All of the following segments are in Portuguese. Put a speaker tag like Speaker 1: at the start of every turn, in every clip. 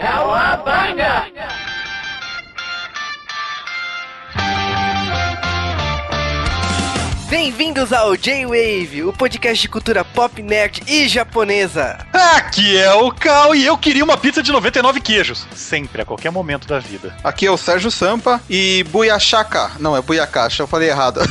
Speaker 1: Cowabunga!
Speaker 2: Bem-vindos ao J-Wave, o podcast de cultura pop, nerd e japonesa.
Speaker 3: Aqui é o Cal e eu queria uma pizza de 99 queijos. Sempre, a qualquer momento da vida.
Speaker 4: Aqui é o Sérgio Sampa e Buiachaca. Não, é Buiacacha, eu falei errado.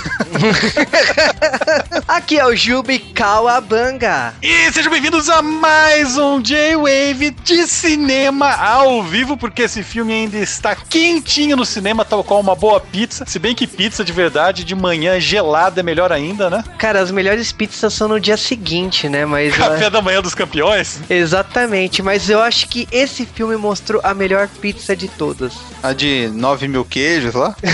Speaker 2: Aqui é o Jubi Kawabanga.
Speaker 3: E sejam bem-vindos a mais um J-Wave de cinema ao vivo, porque esse filme ainda está quentinho no cinema, tal qual uma boa pizza. Se bem que pizza de verdade de manhã gelada é melhor ainda, né?
Speaker 2: Cara, as melhores pizzas são no dia seguinte, né? Mas
Speaker 3: Café da manhã dos campeões.
Speaker 2: Exatamente, mas eu acho que esse filme mostrou a melhor pizza de todas.
Speaker 4: A de 9 mil queijos lá?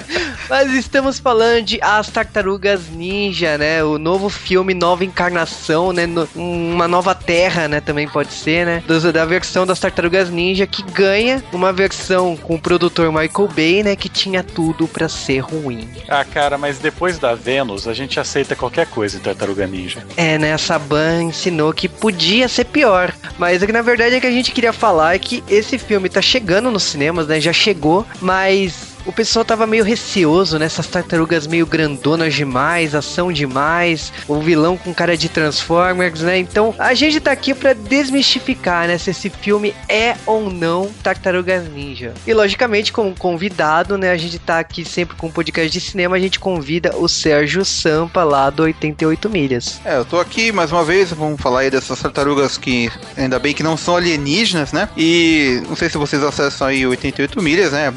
Speaker 2: Mas estamos falando de As Tartarugas Ninja, né? O novo filme, nova encarnação, né? No- uma nova terra, né? Também pode ser, né? Do- da versão das Tartarugas Ninja que ganha uma versão com o produtor Michael Bay, né? Que tinha tudo pra ser ruim.
Speaker 3: Ah, cara, mas depois da Vênus, a gente aceita qualquer coisa em Tartaruga Ninja.
Speaker 2: É, né? A Saban ensinou que podia ser pior. Mas é que na verdade é que a gente queria falar é que esse filme tá chegando nos cinemas, né? Já chegou, mas. O pessoal tava meio receoso, né? Essas tartarugas meio grandonas demais, ação demais, o vilão com cara de Transformers, né? Então a gente tá aqui pra desmistificar, né? Se esse filme é ou não Tartarugas Ninja. E logicamente, como convidado, né? A gente tá aqui sempre com um podcast de cinema, a gente convida o Sérgio Sampa lá do 88 Milhas.
Speaker 4: É, eu tô aqui mais uma vez, vamos falar aí dessas tartarugas que ainda bem que não são alienígenas, né? E não sei se vocês acessam aí o 88 milhas, né?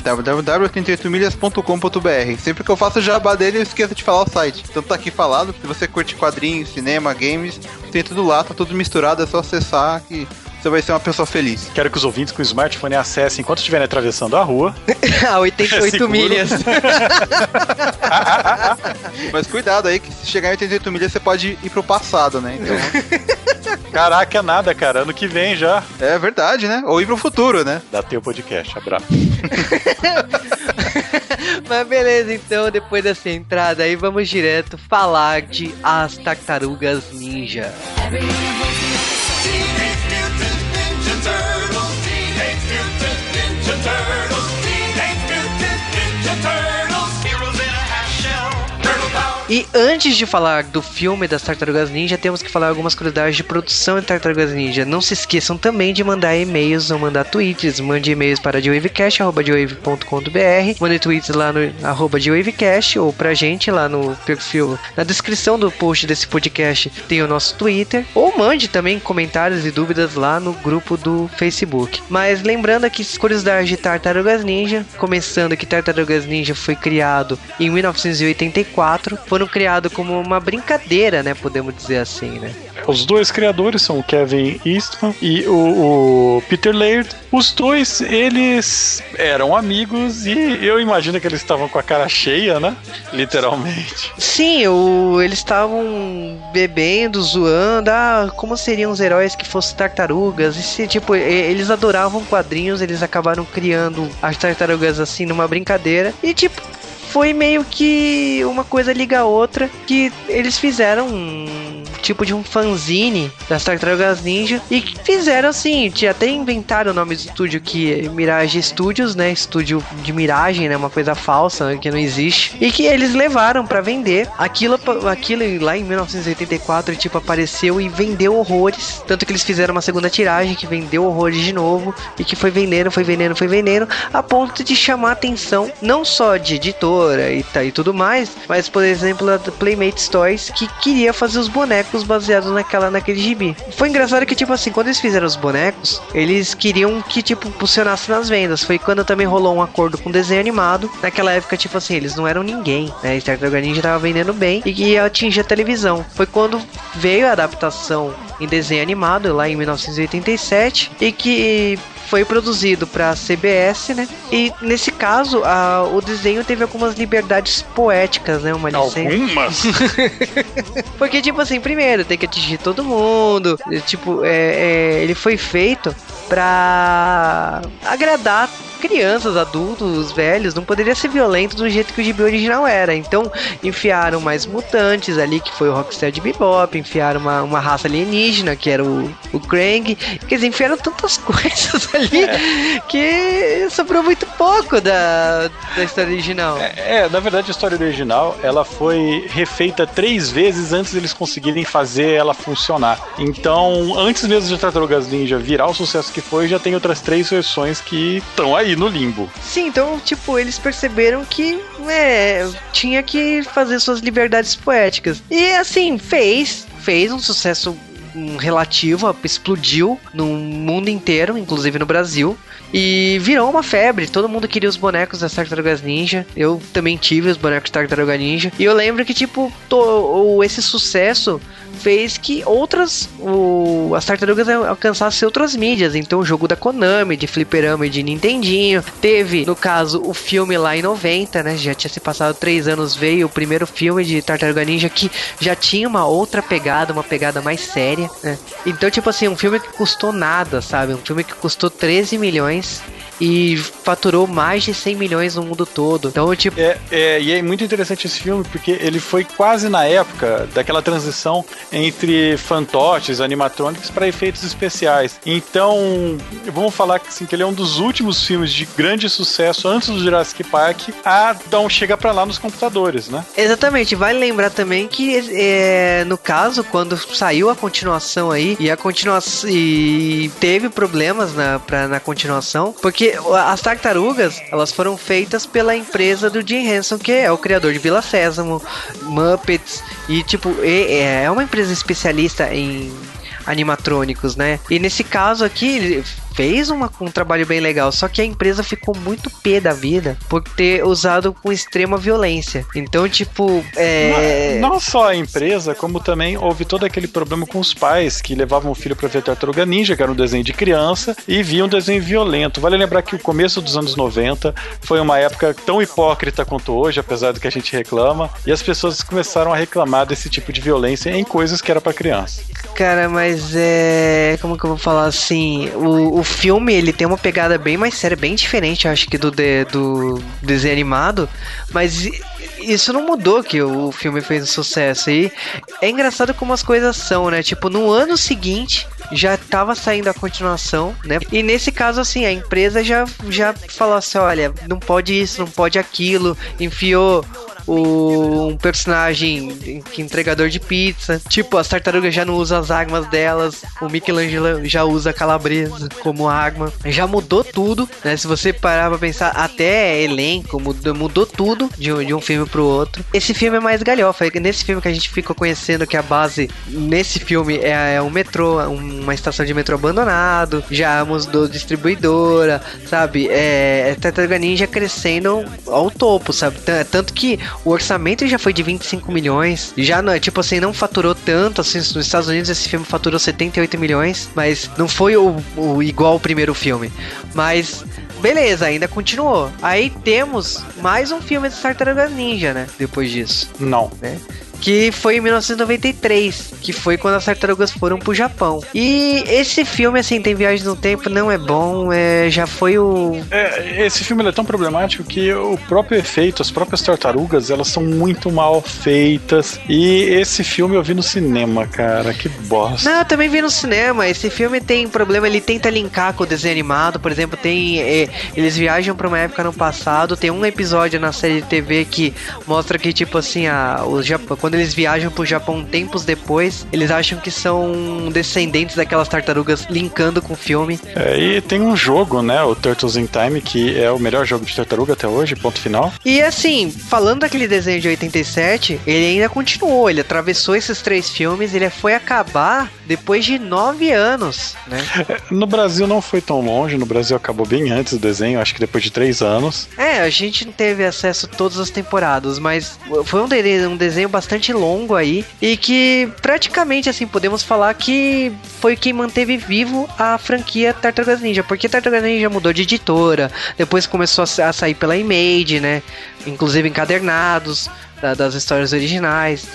Speaker 4: www.88milhas.com.br. Sempre que eu faço o jabá dele, eu esqueço de falar o site. Então tá aqui falado, se você curte quadrinhos, cinema, games, tem tudo lá, tá tudo misturado, é só acessar que você vai ser uma pessoa feliz.
Speaker 3: Quero que os ouvintes com o smartphone acessem enquanto estiverem atravessando a rua.
Speaker 2: a 88
Speaker 3: Seguro.
Speaker 2: milhas.
Speaker 4: Mas cuidado aí, que se chegar em 88 milhas, você pode ir pro passado, né? Então,
Speaker 3: Caraca, é nada, cara. Ano que vem já.
Speaker 4: é verdade, né? Ou ir pro futuro, né?
Speaker 3: Dá teu podcast. Abraço.
Speaker 2: Mas beleza, então, depois dessa entrada aí, vamos direto falar de As Tartarugas Ninja. E antes de falar do filme das Tartarugas Ninja, temos que falar algumas curiosidades de produção de Tartarugas Ninja. Não se esqueçam também de mandar e-mails ou mandar tweets. Mande e-mails para dewavecast.com.br Mande tweets lá no arroba dewavecast ou pra gente lá no perfil. Na descrição do post desse podcast tem o nosso Twitter. Ou mande também comentários e dúvidas lá no grupo do Facebook. Mas lembrando aqui, curiosidades de Tartarugas Ninja. Começando que Tartarugas Ninja foi criado em 1984. Foram criados como uma brincadeira, né? Podemos dizer assim, né?
Speaker 3: Os dois criadores são o Kevin Eastman e o, o Peter Laird. Os dois, eles eram amigos e eu imagino que eles estavam com a cara cheia, né? Literalmente.
Speaker 2: Sim, o- eles estavam bebendo, zoando. Ah, como seriam os heróis que fossem tartarugas? E se, tipo, eles adoravam quadrinhos, eles acabaram criando as tartarugas assim numa brincadeira. E, tipo, foi meio que uma coisa liga a outra que eles fizeram um tipo de um fanzine das Tartarugas Ninja e fizeram assim, até inventaram o nome do estúdio que é Mirage Studios, né? Estúdio de miragem, né? Uma coisa falsa né, que não existe e que eles levaram pra vender. Aquilo, aquilo lá em 1984 tipo apareceu e vendeu horrores, tanto que eles fizeram uma segunda tiragem que vendeu horrores de novo e que foi vendendo, foi vendendo, foi vendendo, a ponto de chamar a atenção não só de editora e, tá, e tudo mais, mas por exemplo a do Playmate Toys que queria fazer os bonecos baseados naquela naquele gibi. Foi engraçado que tipo assim, quando eles fizeram os bonecos, eles queriam que tipo funcionasse nas vendas. Foi quando também rolou um acordo com o desenho animado. Naquela época tipo assim, eles não eram ninguém, né? E Tartaruga Ninja tava vendendo bem e que ia atingir a televisão. Foi quando veio a adaptação em desenho animado lá em 1987 e que foi produzido para CBS, né? E nesse caso, a- o desenho teve algumas liberdades poéticas, né? Uma licença.
Speaker 3: Algumas?
Speaker 2: Porque, tipo assim, primeiro, tem que atingir todo mundo. Tipo, é, é, ele foi feito pra agradar crianças, adultos, velhos, não poderia ser violento do jeito que o gibi original era. Então, enfiaram mais mutantes ali, que foi o Rocksteady Bebop, enfiaram uma, uma raça alienígena, que era o, o Krang. Quer dizer, enfiaram tantas coisas ali é. que sobrou muito pouco da, da história original.
Speaker 3: É, é, na verdade, a história original, ela foi refeita três vezes antes deles conseguirem fazer ela funcionar. Então, antes mesmo de Tartarugas Ninja virar o sucesso que foi, já tem outras três versões que estão aí no limbo.
Speaker 2: Sim, então, tipo, eles perceberam que é, tinha que fazer suas liberdades poéticas. E assim, fez, fez um sucesso relativo, explodiu no mundo inteiro, inclusive no Brasil. E virou uma febre. Todo mundo queria os bonecos das Tartarugas Ninja. Eu também tive os bonecos Tartaruga Ninja. E eu lembro que, tipo, to, esse sucesso fez que outras. O, as tartarugas alcançassem outras mídias. Então, o jogo da Konami, de Fliperama e de Nintendinho. Teve, no caso, o filme lá em 90, né? Já tinha se passado três anos, veio o primeiro filme de Tartaruga Ninja que já tinha uma outra pegada, uma pegada mais séria, né? Então, tipo assim, um filme que custou nada, sabe? Um filme que custou 13 milhões e faturou mais de 100 milhões no mundo todo. Então, tipo.
Speaker 3: É, é, e é muito interessante esse filme porque ele foi quase na época daquela transição entre fantoches, animatronics para efeitos especiais. Então, vamos falar assim, que ele é um dos últimos filmes de grande sucesso antes do Jurassic Park a dar um chega para lá nos computadores, né?
Speaker 2: Exatamente. Vale lembrar também que, é, no caso, quando saiu a continuação aí, e a continuação. E teve problemas na, pra, na continuação, porque as tartarugas, elas foram feitas pela empresa do Jim Henson, que é o criador de Vila Sésamo, Muppets, e tipo, é, é uma empresa especialista em animatrônicos, né? E nesse caso aqui, fez uma, um trabalho bem legal, só que a empresa ficou muito pé da vida por ter usado com extrema violência. Então, tipo,
Speaker 3: é... não, não, só a empresa, como também houve todo aquele problema com os pais que levavam o filho para ver Tartaruga Ninja, que era um desenho de criança, e viam um desenho violento. Vale lembrar que o começo dos anos 90 foi uma época tão hipócrita quanto hoje, apesar do que a gente reclama, e as pessoas começaram a reclamar desse tipo de violência em coisas que era para criança.
Speaker 2: Cara, mas é. Como que eu vou falar assim? O, o filme ele tem uma pegada bem mais séria, bem diferente, acho que do, de, do desenho animado, mas isso não mudou que o filme fez um sucesso. E é engraçado como as coisas são, né? Tipo, no ano seguinte já tava saindo a continuação, né? E nesse caso, assim, a empresa já, já falou assim: olha, não pode isso, não pode aquilo, enfiou um personagem que entregador de pizza. Tipo, as tartarugas já não usam as armas delas. O Michelangelo já usa a calabresa como arma. Já mudou tudo, né? Se você parar pra pensar, até elenco mudou, mudou tudo de um, de um filme pro outro. Esse filme é mais galhofa. É nesse filme que a gente ficou conhecendo que a base nesse filme é, é um metrô, uma estação de metrô abandonado. Já mudou distribuidora, sabe? É, é Tartaruga Ninja crescendo ao topo, sabe? Tanto que o orçamento já foi de 25 milhões. Já não, tipo assim, não faturou tanto. Assim, nos Estados Unidos esse filme faturou 78 milhões, mas não foi o, o igual o primeiro filme. Mas beleza, ainda continuou. Aí temos mais um filme de Tartarugas Ninja, né? Depois disso.
Speaker 3: Não.
Speaker 2: Né? Que foi em 1993, que foi quando as tartarugas foram pro Japão. E esse filme, assim, tem viagem no tempo, não é bom, é, já foi o...
Speaker 3: É, esse filme é tão problemático que o próprio efeito, as próprias tartarugas, elas são muito mal feitas. E esse filme eu vi no cinema, cara, que bosta.
Speaker 2: Não, eu também vi no cinema, esse filme tem problema, ele tenta linkar com o desenho animado, por exemplo, tem... É, eles viajam pra uma época no passado, tem um episódio na série de TV que mostra que, tipo assim, a, os Japão quando eles viajam pro Japão tempos depois, eles acham que são descendentes daquelas tartarugas linkando com o filme.
Speaker 3: É, e tem um jogo, né, o Turtles in Time, que é o melhor jogo de tartaruga até hoje, ponto final.
Speaker 2: E assim, falando daquele desenho de 87, ele ainda continuou, ele atravessou esses três filmes, ele foi acabar depois de nove anos, né?
Speaker 3: É, no Brasil não foi tão longe, no Brasil acabou bem antes do desenho, acho que depois de três anos.
Speaker 2: É, a gente não teve acesso a todas as temporadas, mas foi um, de um desenho bastante bastante longo aí e que praticamente assim podemos falar que foi quem manteve vivo a franquia Tartarugas Ninja, porque Tartarugas Ninja mudou de editora, depois começou a sair pela Image, né? Inclusive encadernados, da, das histórias originais.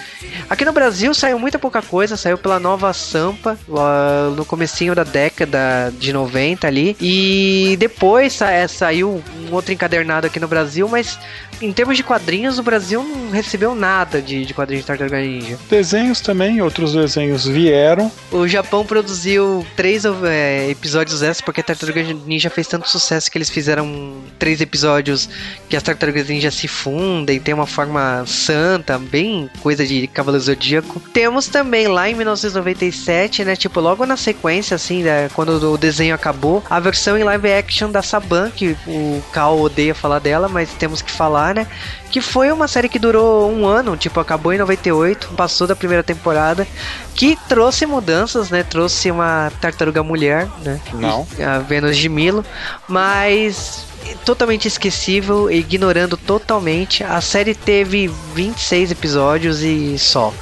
Speaker 2: Aqui no Brasil saiu muita pouca coisa, saiu pela Nova Sampa uh, no comecinho da década de 90 ali. E depois sa é, saiu um outro encadernado aqui no Brasil, mas em termos de quadrinhos, o Brasil não recebeu nada de, de quadrinhos de Tartaruga Ninja.
Speaker 3: Desenhos também, outros desenhos vieram.
Speaker 2: O Japão produziu três é, episódios extras, porque Tartaruga Ninja fez tanto sucesso que eles fizeram três episódios que as Tartarugas Ninja se fundem, tem uma forma santa, bem coisa de Cavaleiro Zodíaco. Temos também lá em 1997, né, tipo logo na sequência, assim, né, quando o desenho acabou, a versão em live action da Saban, que o Cal odeia falar dela, mas temos que falar, né, que foi uma série que durou um ano, tipo, acabou em 98, passou da primeira temporada, que trouxe mudanças, né, trouxe uma tartaruga mulher, né,
Speaker 3: não,
Speaker 2: a Vênus de Milo, mas totalmente esquecível, ignorando totalmente. A série teve 26 episódios e só.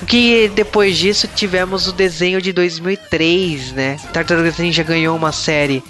Speaker 2: O que depois disso tivemos o desenho de 2003, né? Tartarugas Ninja ganhou uma série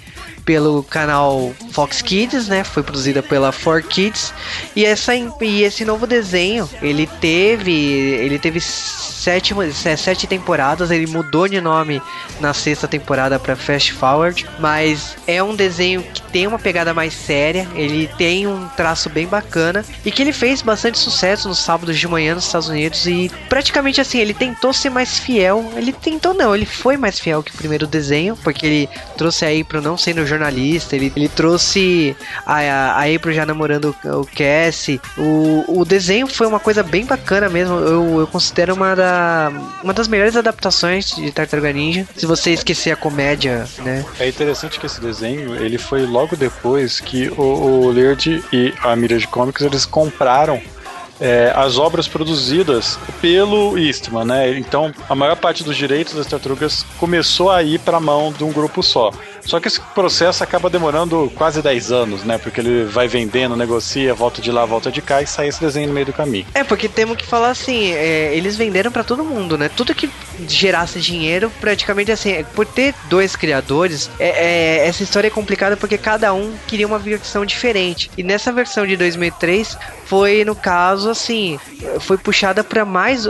Speaker 2: pelo canal Fox Kids, né? Foi produzida pela 4Kids e essa e esse novo desenho, ele teve ele teve sete, sete temporadas, ele mudou de nome na sexta temporada para Fast Forward, mas é um desenho que tem uma pegada mais séria, ele tem um traço bem bacana. E que ele fez bastante sucesso nos sábados de manhã nos Estados Unidos. E praticamente assim, ele tentou ser mais fiel, ele tentou não, ele foi mais fiel que o primeiro desenho, porque ele trouxe aí pro não sendo jornalista, ele, ele trouxe a, a, a April já namorando o, Cassie, o, o desenho foi uma coisa bem bacana mesmo, eu, eu considero uma da uma das melhores adaptações de Tartaruga Ninja, se você esquecer a comédia, né?
Speaker 3: É interessante que esse desenho, ele foi logo depois que o, o Laird e a Mirage Comics, eles compraram é, as obras produzidas pelo Eastman, né? Então, a maior parte dos direitos das tartarugas começou a ir para a mão de um grupo só. Só que esse processo acaba demorando quase 10 anos, né? Porque ele vai vendendo, negocia, volta de lá, volta de cá e sai esse desenho no meio do caminho.
Speaker 2: É, porque temos que falar assim, é, eles venderam para todo mundo, né? Tudo que gerasse dinheiro, praticamente assim, por ter dois criadores, é, é, essa história é complicada porque cada um queria uma versão diferente. E nessa versão de 2003 foi, no caso, assim, foi puxada para mais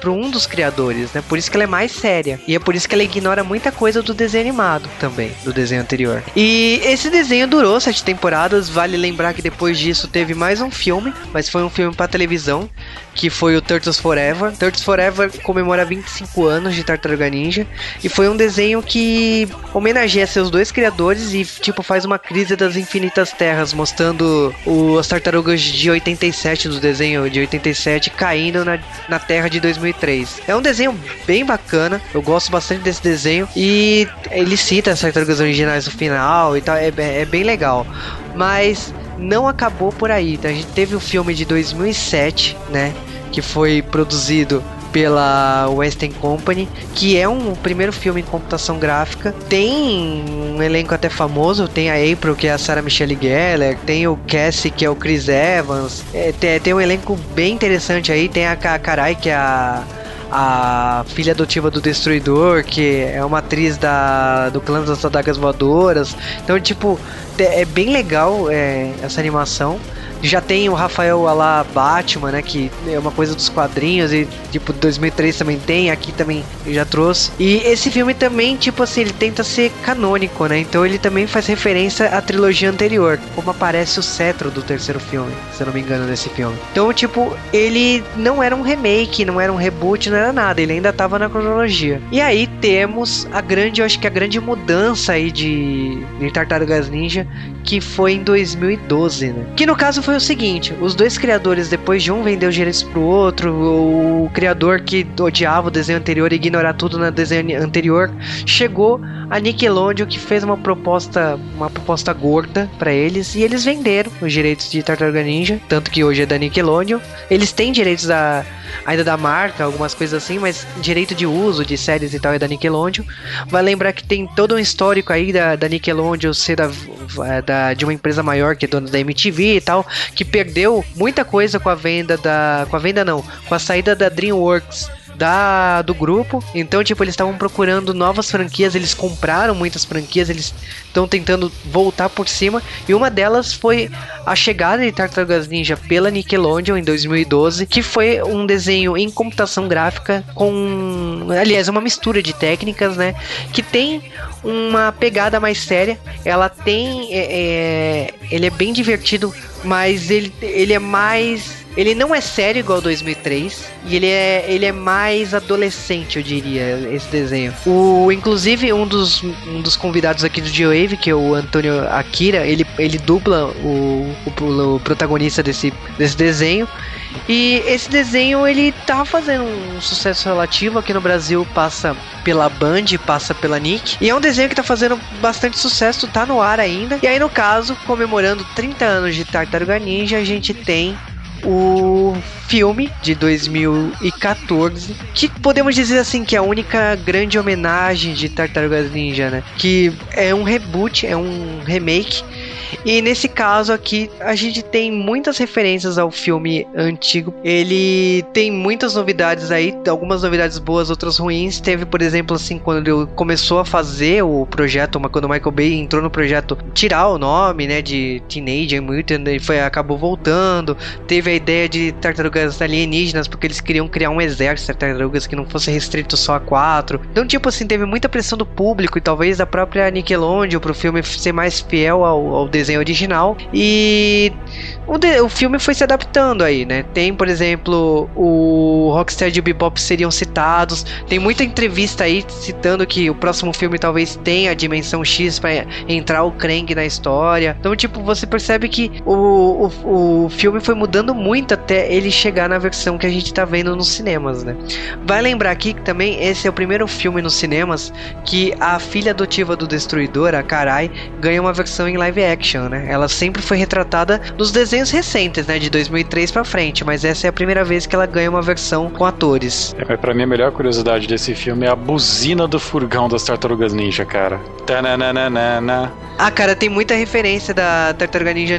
Speaker 2: para um dos criadores, né? Por isso que ela é mais séria. E é por isso que ela ignora muita coisa do desenho animado também do desenho anterior. E esse desenho durou sete temporadas. Vale lembrar que depois disso teve mais um filme, mas foi um filme para televisão, que foi o Turtles Forever. Turtles Forever comemora 25 anos de Tartaruga Ninja e foi um desenho que homenageia seus dois criadores e tipo faz uma crise das infinitas terras, mostrando o, as tartarugas de 87 do desenho de 87 caindo na, na Terra de 2003. É um desenho bem bacana, eu gosto bastante desse desenho e ele cita as tartarugas originais no final e tal, é, é bem legal. Mas não acabou por aí. A gente teve o filme de 2007, né? Que foi produzido pela Western Company, que é um primeiro filme em computação gráfica. Tem um elenco até famoso, tem a April, que é a Sarah Michelle Gellar, tem o Cassie, que é o Chris Evans. É, tem, tem um elenco bem interessante aí, tem a Karai, que é a a filha adotiva do Destruidor, que é uma atriz da, do clã das adagas voadoras. Então, tipo, é bem legal é, essa animação. Já tem o Rafael lá Batman, né? Que é uma coisa dos quadrinhos e tipo 2003 também tem, aqui também já trouxe. E esse filme também, tipo assim, ele tenta ser canônico, né? Então ele também faz referência à trilogia anterior, como aparece o cetro do terceiro filme, se eu não me engano desse filme. Então, tipo, ele não era um remake, não era um reboot, não era nada, ele ainda tava na cronologia. E aí temos a grande, eu acho que a grande mudança aí de, de Tartarugas Ninja, que foi em 2012, né? Que no caso foi o seguinte: os dois criadores, depois de um vender os direitos pro outro, o criador que odiava o desenho anterior e ignorar tudo no desenho anterior, chegou a Nickelodeon que fez uma proposta, uma proposta gorda para eles e eles venderam os direitos de Tartaruga Ninja, tanto que hoje é da Nickelodeon. Eles têm direitos da ainda da marca, algumas coisas assim, mas direito de uso de séries e tal é da Nickelodeon. Vai lembrar que tem todo um histórico aí da, da Nickelodeon ser da, da, de uma empresa maior que é dona da MTV e tal, que perdeu muita coisa com a venda da. Com a venda não, com a saída da DreamWorks da do grupo. Então, tipo, eles estavam procurando novas franquias, eles compraram muitas franquias, eles estão tentando voltar por cima. E uma delas foi a chegada de Tartarugas Ninja pela Nickelodeon em 2012, que foi um desenho em computação gráfica com, aliás, uma mistura de técnicas, né? Que tem uma pegada mais séria. Ela tem, é, é, ele é bem divertido, mas ele, ele é mais ele não é sério igual 2003 e ele é, ele é mais adolescente, eu diria, esse desenho. O inclusive um dos, um dos convidados aqui do G-Wave, que é o Antônio Akira, ele, ele dubla o, o, o protagonista desse, desse desenho. E esse desenho ele tá fazendo um sucesso relativo aqui no Brasil, passa pela Band, passa pela Nick. E é um desenho que tá fazendo bastante sucesso, tá no ar ainda. E aí no caso, comemorando 30 anos de Tartaruga Ninja, a gente tem o filme de 2014, que podemos dizer assim que é a única grande homenagem de Tartarugas Ninja, né? Que é um reboot, é um remake e nesse caso aqui, a gente tem muitas referências ao filme antigo. Ele tem muitas novidades aí, algumas novidades boas, outras ruins. Teve, por exemplo, assim, quando ele começou a fazer o projeto, quando o Michael Bay entrou no projeto, tirar o nome, né, de Teenage Mutant, e foi, acabou voltando. Teve a ideia de tartarugas alienígenas, porque eles queriam criar um exército de tartarugas que não fosse restrito só a quatro. Então, tipo assim, teve muita pressão do público e talvez da própria Nickelodeon pro filme ser mais fiel ao, ao desenho original. E o, de, o filme foi se adaptando aí, né? Tem, por exemplo, o Rocksteady e o Bebop seriam citados. Tem muita entrevista aí citando que o próximo filme talvez tenha a dimensão X para entrar o Krang na história. Então, tipo, você percebe que o, o, o filme foi mudando muito até ele chegar na versão que a gente tá vendo nos cinemas, né? Vai lembrar aqui que também esse é o primeiro filme nos cinemas que a filha adotiva do Destruidor, a Karai, ganha uma versão em live action, né? Ela sempre foi retratada nos desenhos desenhos recentes, né, de 2003 para frente, mas essa é a primeira vez que ela ganha uma versão com atores.
Speaker 3: É, para mim a melhor curiosidade desse filme é a buzina do furgão das Tartarugas Ninja, cara. Tananana.
Speaker 2: Ah, cara, tem muita referência da Tartaruga Ninja,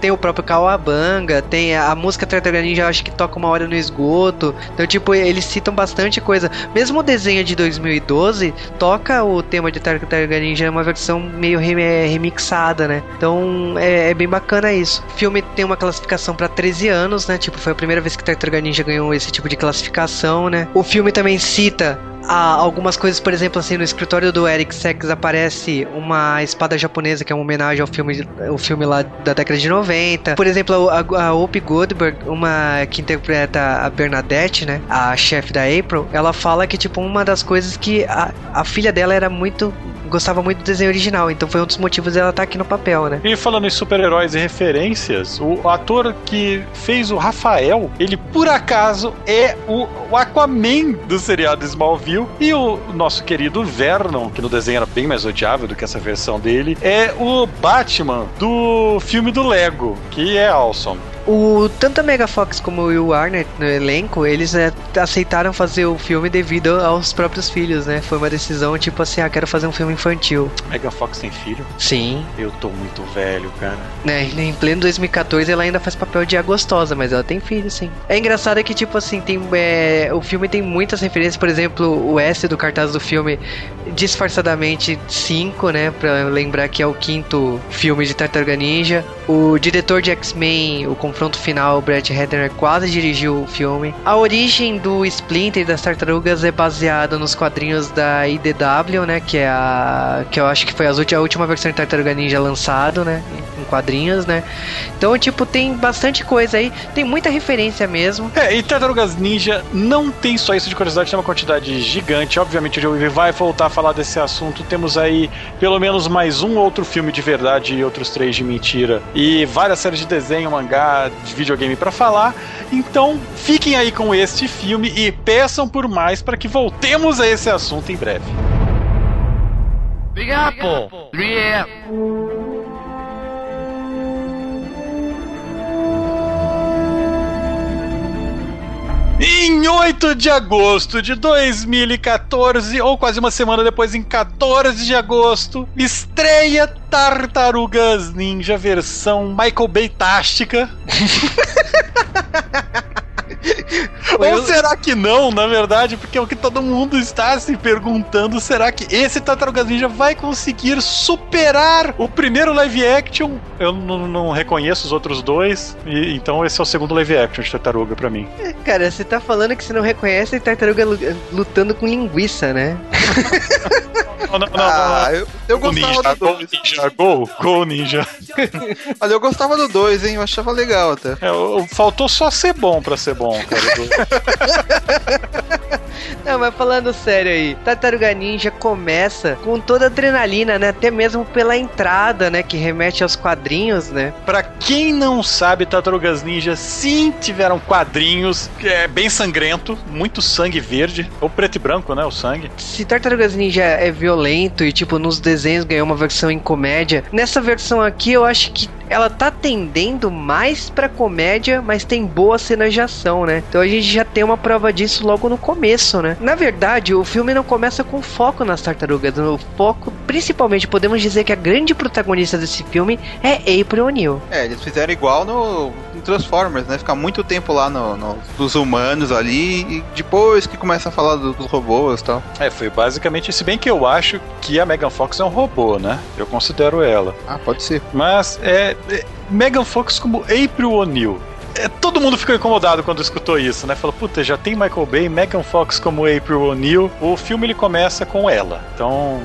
Speaker 2: tem o próprio Kawabanga, tem a música Tartaruga Ninja, acho que toca uma hora no esgoto. Então, tipo, eles citam bastante coisa. Mesmo o desenho de 2012 toca o tema de Tartaruga Ninja, uma versão meio remixada, né? Então, é, é bem bacana isso. O filme tem uma classificação para 13 anos, né? Tipo, foi a primeira vez que Tartaruga Ninja ganhou esse tipo de classificação, né? O filme também cita ah, algumas coisas, por exemplo, assim, no escritório do Eric Sachs aparece uma espada japonesa que é uma homenagem ao filme, o filme lá da década de 90. Por exemplo, a, a Whoopi Goldberg, uma que interpreta a Bernadette, né, a chefe da April, ela fala que tipo uma das coisas que a, a filha dela era muito gostava muito do desenho original, então foi um dos motivos dela estar tá aqui no papel, né?
Speaker 3: E falando em super-heróis e referências, o ator que fez o Rafael, ele por acaso é o, o Aquaman do seriado Smallville e o nosso querido Vernon, que no desenho era bem mais odiável do que essa versão dele, é o Batman do filme do Lego, que é awesome.
Speaker 2: O, tanto a Mega Fox como o Will Arnett no elenco, eles é, aceitaram fazer o filme devido aos próprios filhos, né? Foi uma decisão tipo assim, ah, quero fazer um filme infantil.
Speaker 3: Mega Fox tem filho?
Speaker 2: Sim.
Speaker 3: Eu tô muito velho, cara.
Speaker 2: Né, em pleno 2014 ela ainda faz papel de agostosa, mas ela tem filho, sim. É engraçado que, tipo assim, tem, é, o filme tem muitas referências, por exemplo, o S do cartaz do filme, disfarçadamente 5, né? Pra lembrar que é o quinto filme de Tartaruga Ninja. O diretor de X-Men, o confronto final, Brad Hatter quase dirigiu o filme. A origem do Splinter das Tartarugas é baseada nos quadrinhos da IDW, né? Que é a. que eu acho que foi a última versão de Tartaruga Ninja lançado, né? Em quadrinhos, né? Então, tipo, tem bastante coisa aí. Tem muita referência mesmo.
Speaker 3: É, e Tartarugas Ninja não tem só isso de curiosidade, tem uma quantidade gigante. Obviamente, o Joe vai voltar a falar desse assunto. Temos aí pelo menos mais um outro filme de verdade e outros três de mentira. E várias séries de desenho, mangá, de videogame para falar. Então, fiquem aí com este filme e peçam por mais para que voltemos a esse assunto em breve. Big Apple, 3 Em 8 de agosto de 2014, ou quase uma semana depois, em 14 de agosto, estreia Tartarugas Ninja versão Michael Bay Tástica. Ou eu... será que não, na verdade? Porque é o que todo mundo está se perguntando: será que esse Tartarugas Ninja vai conseguir superar o primeiro live action? Eu não, não reconheço os outros dois, e, então esse é o segundo live action de Tartaruga para mim.
Speaker 2: É, cara, você tá falando que você não reconhece Tartaruga lutando com linguiça, né?
Speaker 4: Não, não, não, ah, eu, eu gostava
Speaker 3: ninja,
Speaker 4: do 2.
Speaker 3: Ninja, Go, Go Ninja.
Speaker 4: Olha, eu gostava do 2, hein? Eu achava legal até.
Speaker 3: É, faltou só ser bom pra ser bom, cara.
Speaker 2: Não, mas falando sério aí, Tartaruga Ninja começa com toda a adrenalina, né? Até mesmo pela entrada, né? Que remete aos quadrinhos, né?
Speaker 3: Pra quem não sabe, Tartarugas Ninja sim tiveram quadrinhos, que é bem sangrento, muito sangue verde, ou preto e branco, né? O sangue.
Speaker 2: Se Tartarugas Ninja é violento e, tipo, nos desenhos ganhou uma versão em comédia, nessa versão aqui eu acho que ela tá tendendo mais pra comédia, mas tem boa cena de ação, né? Então a gente já tem uma prova disso logo no começo, né? Na verdade, o filme não começa com foco nas tartarugas. O foco, principalmente, podemos dizer que a grande protagonista desse filme é April O'Neil.
Speaker 4: É, eles fizeram igual no, no Transformers, né? Ficar muito tempo lá no, no, dos humanos ali e depois que começa a falar do, dos robôs e tal.
Speaker 3: É, foi basicamente, se bem que eu acho que a Megan Fox é um robô, né? Eu considero ela.
Speaker 4: Ah, pode ser.
Speaker 3: Mas é, é Megan Fox como April O'Neil é, todo mundo ficou incomodado quando escutou isso, né? Falou, puta, já tem Michael Bay, Megan Fox como April O'Neil. O filme ele começa com ela. Então,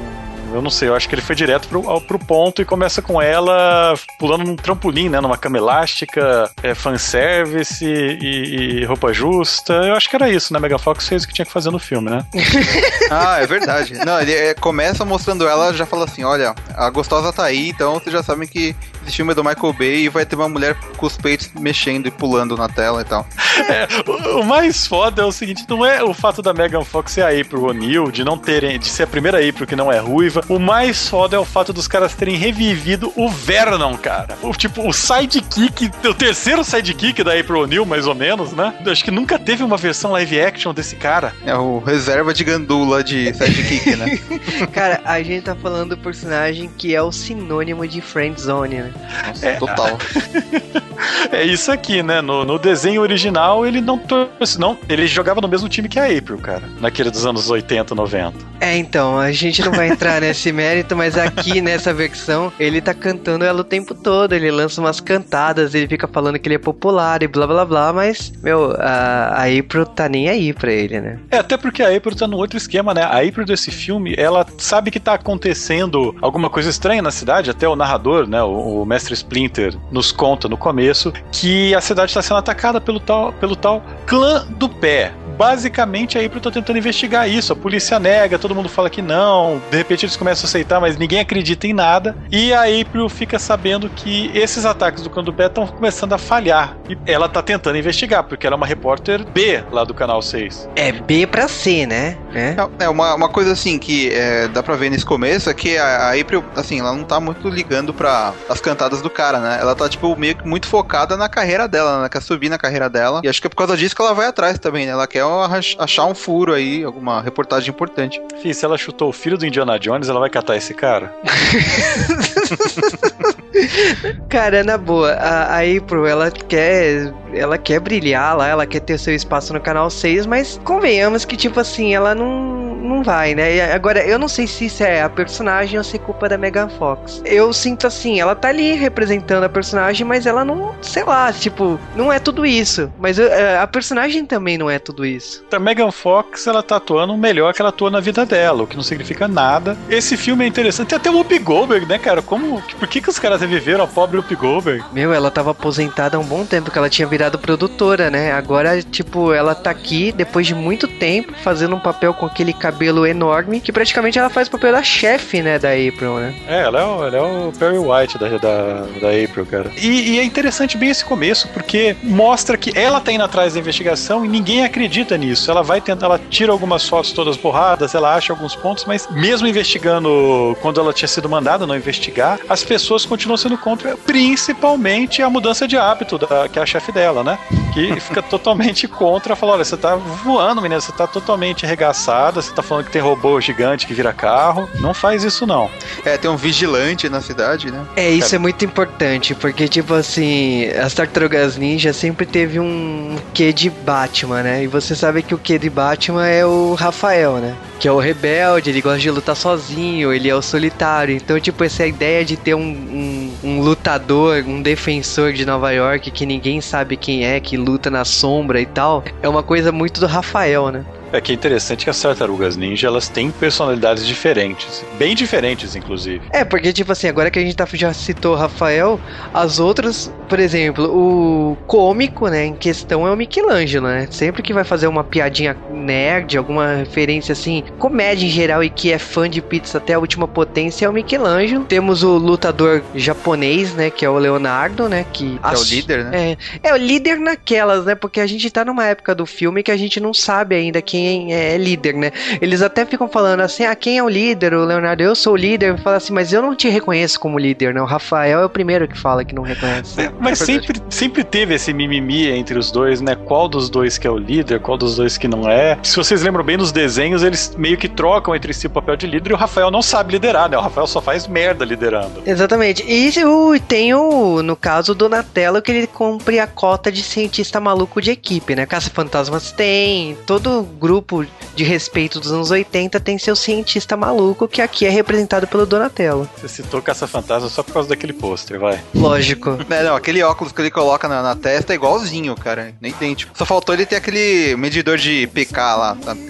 Speaker 3: eu não sei, eu acho que ele foi direto pro, pro ponto e começa com ela pulando num trampolim, né? Numa cama elástica, é, fanservice e, e roupa justa. Eu acho que era isso, né? Megan Fox fez o que tinha que fazer no filme, né?
Speaker 4: ah, é verdade. Não, ele é, começa mostrando ela, já fala assim: olha, a gostosa tá aí, então vocês já sabem que esse filme é do Michael Bay e vai ter uma mulher com os peitos mexendo e pulando na tela e tal.
Speaker 3: É, o, o, mais foda é o seguinte: não é o fato da Megan Fox ser a April O'Neil, de não terem, de ser a primeira April que não é ruiva o mais foda é o fato dos caras terem revivido o Vernon, cara. O, tipo, o sidekick, o terceiro sidekick da April O'Neil, mais ou menos, né? Acho que nunca teve uma versão live action desse cara.
Speaker 4: É o reserva de gandula de sidekick, né?
Speaker 2: cara, a gente tá falando do personagem que é o sinônimo de friendzone, né?
Speaker 4: Nossa, é, total.
Speaker 3: é isso aqui, né? No, no desenho original, ele não torce, não. Ele jogava no mesmo time que a April, cara. Naquele dos anos 80, 90.
Speaker 2: É, então, a gente não vai entrar, nesse mérito, mas aqui nessa versão ele tá cantando ela o tempo todo. Ele lança umas cantadas, ele fica falando que ele é popular e blá blá blá, mas, meu, a, a April tá nem aí pra ele, né?
Speaker 3: É, até porque a April tá num outro esquema, né? A April desse filme, ela sabe que tá acontecendo alguma coisa estranha na cidade, até o narrador, né? O, o mestre Splinter nos conta no começo que a cidade está sendo atacada pelo tal, pelo tal clã do pé basicamente a April tá tentando investigar isso. A polícia nega, todo mundo fala que não. De repente eles começam a aceitar, mas ninguém acredita em nada. E a April fica sabendo que esses ataques do Cando Pé estão começando a falhar. E ela tá tentando investigar, porque ela é uma repórter B lá do canal 6.
Speaker 2: É B pra C, né?
Speaker 4: É, é uma, uma coisa assim que é, dá pra ver nesse começo é que a, a April, assim, ela não tá muito ligando para as cantadas do cara, né? Ela tá, tipo, meio que muito focada na carreira dela, né? Ela quer subir na carreira dela. E acho que é por causa disso que ela vai atrás também, né? Ela quer achar um furo aí, alguma reportagem importante.
Speaker 3: Fih, se ela chutou o filho do Indiana Jones, ela vai catar esse cara?
Speaker 2: cara, na boa, a, a April, ela quer ela quer brilhar lá, ela quer ter seu espaço no canal 6, mas convenhamos que, tipo assim, ela não, não vai, né? E agora, eu não sei se isso é a personagem ou se é culpa da Megan Fox. Eu sinto assim, ela tá ali representando a personagem, mas ela não, sei lá, tipo, não é tudo isso. Mas uh, a personagem também não é tudo isso.
Speaker 3: A Megan Fox, ela tá atuando melhor que ela atua na vida dela, o que não significa nada. Esse filme é interessante. Tem até o Whoopi Goldberg, né, cara? Como, por que, que os caras reviveram a pobre Whoopi Goldberg?
Speaker 2: Meu, ela tava aposentada há um bom tempo, que ela tinha virado produtora, né? Agora, tipo, ela tá aqui depois de muito tempo fazendo um papel com aquele cabelo enorme, que praticamente ela faz o papel da chefe, né, da April, né?
Speaker 3: É, ela é o, ela é o Perry White da, da, da April, cara. E, e, é interessante bem esse começo, porque mostra que ela tá indo atrás da investigação e ninguém acredita nisso. Ela vai tentar, ela tira algumas fotos todas borradas, ela acha alguns pontos, mas mesmo investigando quando ela tinha sido mandada não investigar, as pessoas continuam sendo contra, principalmente a mudança de hábito da, que é a chefe dela, né? Que fica totalmente contra, fala, olha, você tá voando, menina, você tá totalmente arregaçada, você tá tá falando que tem robô gigante que vira carro. Não faz isso, não.
Speaker 4: É, tem um vigilante na cidade, né?
Speaker 2: É, isso é muito importante, porque, tipo assim, as Tartarugas Ninja sempre teve um quê de Batman, né? E você sabe que o quê de Batman é o Rafael, né? Que é o rebelde, ele gosta de lutar sozinho, ele é o solitário. Então, tipo, essa ideia de ter um, um, um lutador, um defensor de Nova York que ninguém sabe quem é, que luta na sombra e tal, é uma coisa muito do Rafael, né?
Speaker 3: É que é interessante que as tartarugas ninja elas têm personalidades diferentes, bem diferentes, inclusive.
Speaker 2: É, porque, tipo assim, agora que a gente tá, já citou o Rafael, as outras, por exemplo, o cômico, né, em questão é o Michelangelo, né? Sempre que vai fazer uma piadinha nerd, alguma referência assim, comédia em geral e que é fã de pizza até a última potência é o Michelangelo. Temos o lutador japonês, né, que é o Leonardo, né, que...
Speaker 4: É o líder, né?
Speaker 2: É, é o líder naquelas, né, porque a gente tá numa época do filme que a gente não sabe ainda quem quem é líder, né? Eles até ficam falando assim: ah, quem é o líder? O Leonardo, eu sou o líder. Fala assim, mas eu não te reconheço como líder, né? O Rafael é o primeiro que fala que não reconhece.
Speaker 3: É, mas é sempre, sempre teve esse mimimi entre os dois, né? Qual dos dois que é o líder, qual dos dois que não é. Se vocês lembram bem nos desenhos, eles meio que trocam entre si o papel de líder e o Rafael não sabe liderar, né? O Rafael só faz merda liderando.
Speaker 2: Exatamente. E o, tem o, no caso, o Donatello, que ele cumpre a cota de cientista maluco de equipe, né? Caça-Fantasmas tem, todo grupo grupo de respeito dos anos 80 tem seu cientista maluco, que aqui é representado pelo Donatello.
Speaker 3: Você citou Caça-Fantasma só por causa daquele pôster, vai.
Speaker 2: Lógico.
Speaker 4: é, não, aquele óculos que ele coloca na, na, testa é igualzinho, cara. Nem idêntico. Só faltou ele ter aquele medidor de PK lá, sabe?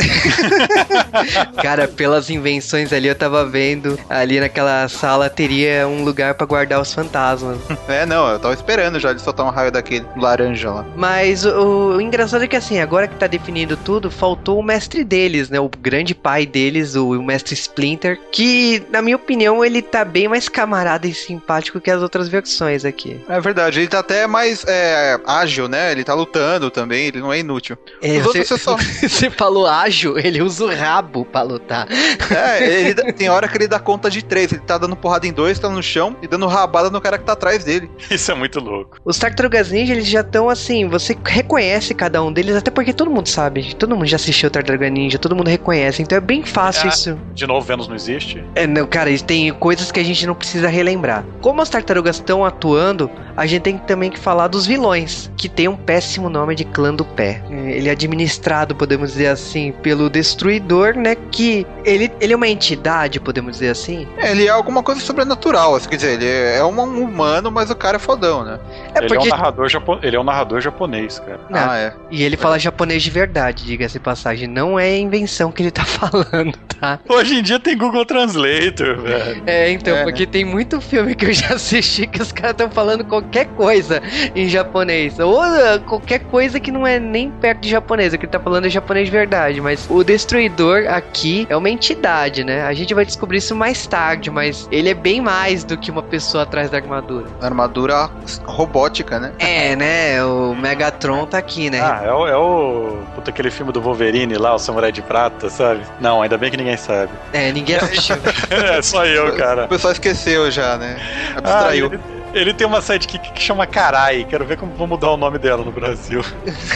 Speaker 2: cara, pelas invenções ali, eu tava vendo ali naquela sala teria um lugar para guardar os fantasmas.
Speaker 4: É, não, eu tava esperando já ele soltar um raio daquele laranja lá.
Speaker 2: Mas o, o engraçado é que assim, agora que tá definido tudo, faltou o mestre deles, né? O grande pai deles, o, o mestre Splinter, que, na minha opinião, ele tá bem mais camarada e simpático que as outras versões aqui.
Speaker 4: É verdade, ele tá até mais é, ágil, né? Ele tá lutando também, ele não é inútil.
Speaker 2: É, Os você, outros, você, só... você falou ágil, ele usa o rabo pra lutar.
Speaker 4: É, ele, tem hora que ele dá conta de três, ele tá dando porrada em dois, tá no chão e dando rabada no cara que tá atrás dele.
Speaker 3: Isso é muito louco.
Speaker 2: Os Tartarugas Ninja, eles já estão assim, você reconhece cada um deles, até porque todo mundo sabe, todo mundo já assistiu o Tartaruga Ninja, todo mundo reconhece, então é bem fácil ah, isso.
Speaker 3: De novo, Vênus não existe?
Speaker 2: É, não, cara, tem coisas que a gente não precisa relembrar. Como as tartarugas estão atuando, a gente tem também que falar dos vilões, que tem um péssimo nome de clã do pé. Ele é administrado, podemos dizer assim, pelo Destruidor, né? Que ele, ele é uma entidade, podemos dizer assim.
Speaker 4: É, ele é alguma coisa sobrenatural, assim, quer dizer, ele é um humano, mas o cara é fodão, né?
Speaker 3: É porque... ele, é um narrador japo... ele é um narrador japonês, cara.
Speaker 2: Não, ah, é. E ele fala japonês de verdade, diga-se passagem. Não é invenção que ele tá falando, tá?
Speaker 3: Hoje em dia tem Google Translator, velho.
Speaker 2: É, então, é, porque né? tem muito filme que eu já assisti que os caras estão falando qualquer coisa em japonês. Ou uh, qualquer coisa que não é nem perto de japonês. O que ele tá falando é japonês de verdade. Mas o Destruidor aqui é uma entidade, né? A gente vai descobrir isso mais tarde, mas ele é bem mais do que uma pessoa atrás da armadura.
Speaker 4: Armadura robótica, né?
Speaker 2: É, né? O Megatron tá aqui, né?
Speaker 3: Ah, é o. É o puta, aquele filme do Wolverine lá, o Samurai de Prata, sabe? Não, ainda bem que ninguém sabe.
Speaker 2: É, ninguém assistiu.
Speaker 3: é, só eu, cara.
Speaker 4: O pessoal esqueceu já, né? Abstraiu.
Speaker 3: Ah, ele, ele, tem uma sidekick que chama Carai. Quero ver como vou mudar o nome dela no Brasil.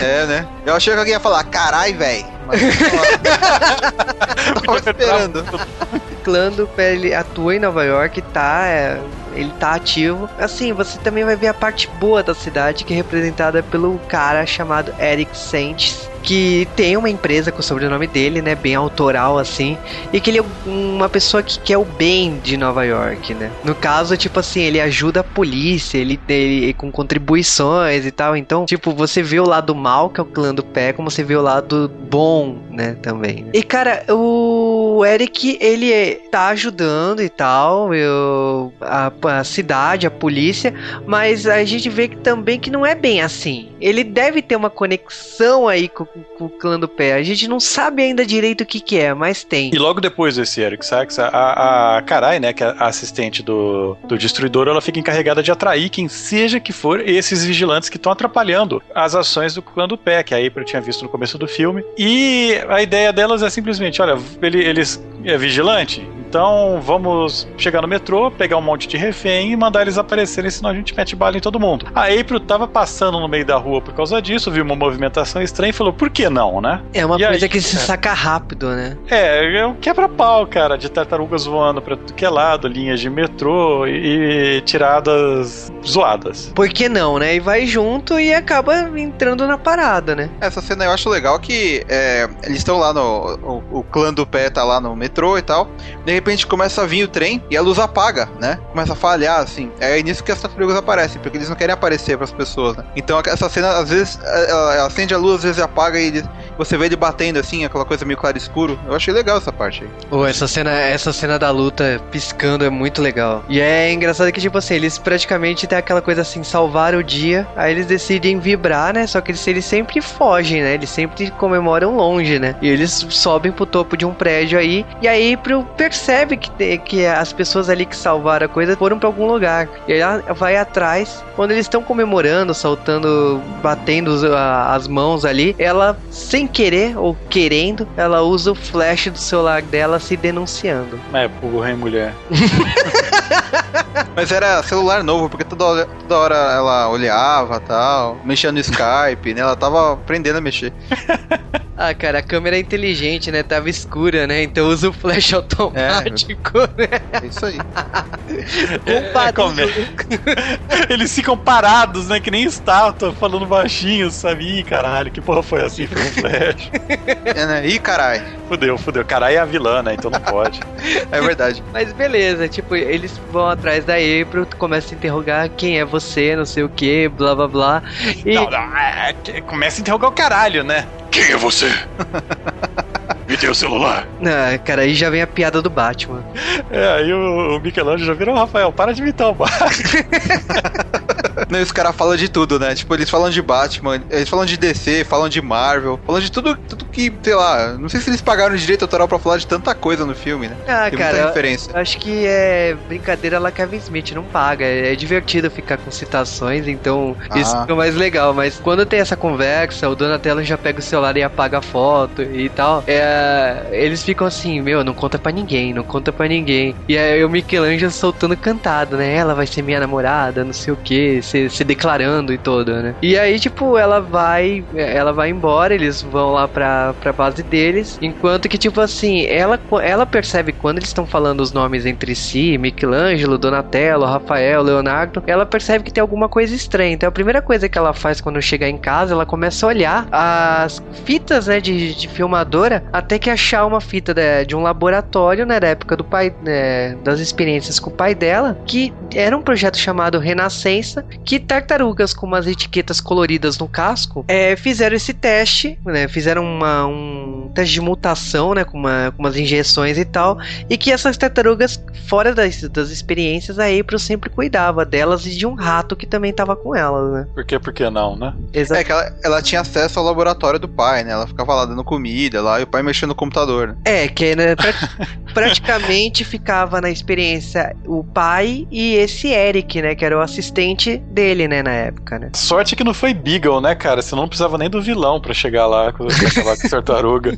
Speaker 4: É, né? Eu achei que alguém ia falar Carai, velho. Mas tava esperando.
Speaker 2: Clã do Pé, ele atua em Nova York, tá? É, ele tá ativo. Assim, você também vai ver a parte boa da cidade, que é representada pelo cara chamado Eric Saints que tem uma empresa com o sobrenome dele, né, bem autoral assim, e que ele é uma pessoa que quer o bem de Nova York, né? No caso, tipo assim, ele ajuda a polícia, ele, ele com contribuições e tal. Então, tipo, você vê o lado mal, que é o clã do pé, como você vê o lado bom, né, também. Né? E cara, o Eric, ele é, tá ajudando e tal, eu, a, a cidade, a polícia, mas a gente vê que também que não é bem assim. Ele deve ter uma conexão aí com com o clã do pé. A gente não sabe ainda direito o que, que é, mas tem.
Speaker 3: E logo depois desse Eric Sachs, a, a Karai, né, que é a assistente do, do destruidor, ela fica encarregada de atrair quem seja que for esses vigilantes que estão atrapalhando as ações do clã do pé, que a April tinha visto no começo do filme. E a ideia delas é simplesmente: olha, ele, eles é vigilante, Então vamos chegar no metrô, pegar um monte de refém e mandar eles aparecerem, senão a gente mete bala em todo mundo. A April tava passando no meio da rua por causa disso, viu uma movimentação estranha e falou, por que não, né?
Speaker 2: É uma
Speaker 3: E
Speaker 2: coisa
Speaker 3: aí,
Speaker 2: que se
Speaker 3: cara?
Speaker 2: saca rápido, né?
Speaker 3: É, é um quebra-pau, cara, de tartarugas voando pra tudo que é lado, linhas de metrô e, e tiradas zoadas.
Speaker 2: Por que não, né? E vai junto e acaba entrando na parada, né?
Speaker 4: Essa cena eu acho legal que é, eles estão lá no. O, o clã do pé tá lá no metrô e tal. De repente começa a vir o trem e a luz apaga, né? Começa a falhar, assim. É nisso que as tartarugas aparecem, porque eles não querem aparecer pras pessoas, né? Então essa cena, às vezes, ela, ela acende a luz, às vezes apaga e você vê ele batendo assim, aquela coisa meio claro escuro. Eu achei legal essa parte aí.
Speaker 2: Pô, essa cena, essa cena da luta piscando é muito legal. E é engraçado que, tipo assim, eles praticamente têm aquela coisa assim, salvar o dia, aí eles decidem vibrar, né? Só que eles, eles sempre fogem, né? Eles sempre comemoram longe, né? E eles sobem pro topo de um prédio aí, e aí pro, percebe que, te- que as pessoas ali que salvaram a coisa foram pra algum lugar. E ela vai atrás, quando eles estão comemorando, saltando, batendo as mãos ali, ela, sem querer ou querendo, ela usa o flash do celular dela se denunciando.
Speaker 3: É, burra em mulher.
Speaker 4: Mas era celular novo, porque toda hora, toda hora ela olhava tal, mexia no Skype, né? Ela tava aprendendo a mexer.
Speaker 2: Ah, cara, a câmera é inteligente, né? Tava escura, né? Então usa o flash automático, né?
Speaker 4: É isso aí.
Speaker 2: Compadre.
Speaker 3: como é? Eles ficam parados, né? Que nem estátua, falando baixinho, sabe? Ih, caralho, que porra foi assim? Foi um flash.
Speaker 4: É, né? Ih, carai.
Speaker 3: fudeu, fudeu. Caralho é a vilã, né? Então não pode.
Speaker 4: É verdade.
Speaker 2: Mas beleza, tipo, eles vão atrás da April, começam a interrogar quem é você, não sei o que, blá blá blá. E
Speaker 3: Não, não, é, começa a interrogar o caralho, né? Quem é você? Me dê o celular.
Speaker 2: Ah, cara, aí já vem a piada do Batman.
Speaker 3: É, aí o, o Michelangelo já virou, Rafael, para de imitar o Batman.
Speaker 4: Não, os caras falam de tudo, né? Tipo, eles falam de Batman, eles falam de DC, falam de Marvel, falam de tudo, tudo que, sei lá, não sei se eles pagaram direito autoral pra falar de tanta coisa no filme, né?
Speaker 2: Ah,
Speaker 4: Tem
Speaker 2: cara,
Speaker 4: muita referência.
Speaker 2: eu acho que é brincadeira lá Kevin Smith, não paga. É, é divertido ficar com citações, então isso
Speaker 4: Ah.
Speaker 2: fica mais legal. Mas quando tem essa conversa, o Donatello já pega o celular e apaga a foto e tal. É, eles ficam assim, meu, não conta pra ninguém, não conta pra ninguém. E aí o Michelangelo soltando cantado, né? Ela vai ser minha namorada, não sei o que, se, se declarando e todo, né? E aí, tipo, ela vai, ela vai embora, eles vão lá pra, pra base deles, enquanto que, tipo assim, ela, ela percebe quando eles estão falando os nomes entre si, Michelangelo, Donatello, Rafael, Leonardo, ela percebe que tem alguma coisa estranha. Então a primeira coisa que ela faz quando chegar em casa, ela começa a olhar as fitas, né, de, de filmadora, até que achar uma fita de, de um laboratório, né, da época do pai, né, das experiências com o pai dela, que era um projeto chamado Renascença, que tartarugas com umas etiquetas coloridas no casco é, fizeram esse teste, né, fizeram uma, um teste de mutação, né, com, uma, com umas injeções e tal, e que essas tartarugas, fora das, das experiências, a April sempre cuidava delas e de um rato que também tava com elas, né?
Speaker 3: Por que, por que não, né?
Speaker 2: Exa-
Speaker 4: É que ela, ela tinha acesso ao laboratório do pai, né? Ela ficava lá dando comida lá e o pai mexendo no computador, né?
Speaker 2: É, que né, pra- praticamente ficava na experiência o pai e esse Eric, né, que era o assistente dele, né, na época, né?
Speaker 3: Sorte que não foi Beagle, né, cara? Senão não precisava nem do vilão pra chegar lá com pra acabar com a tartaruga.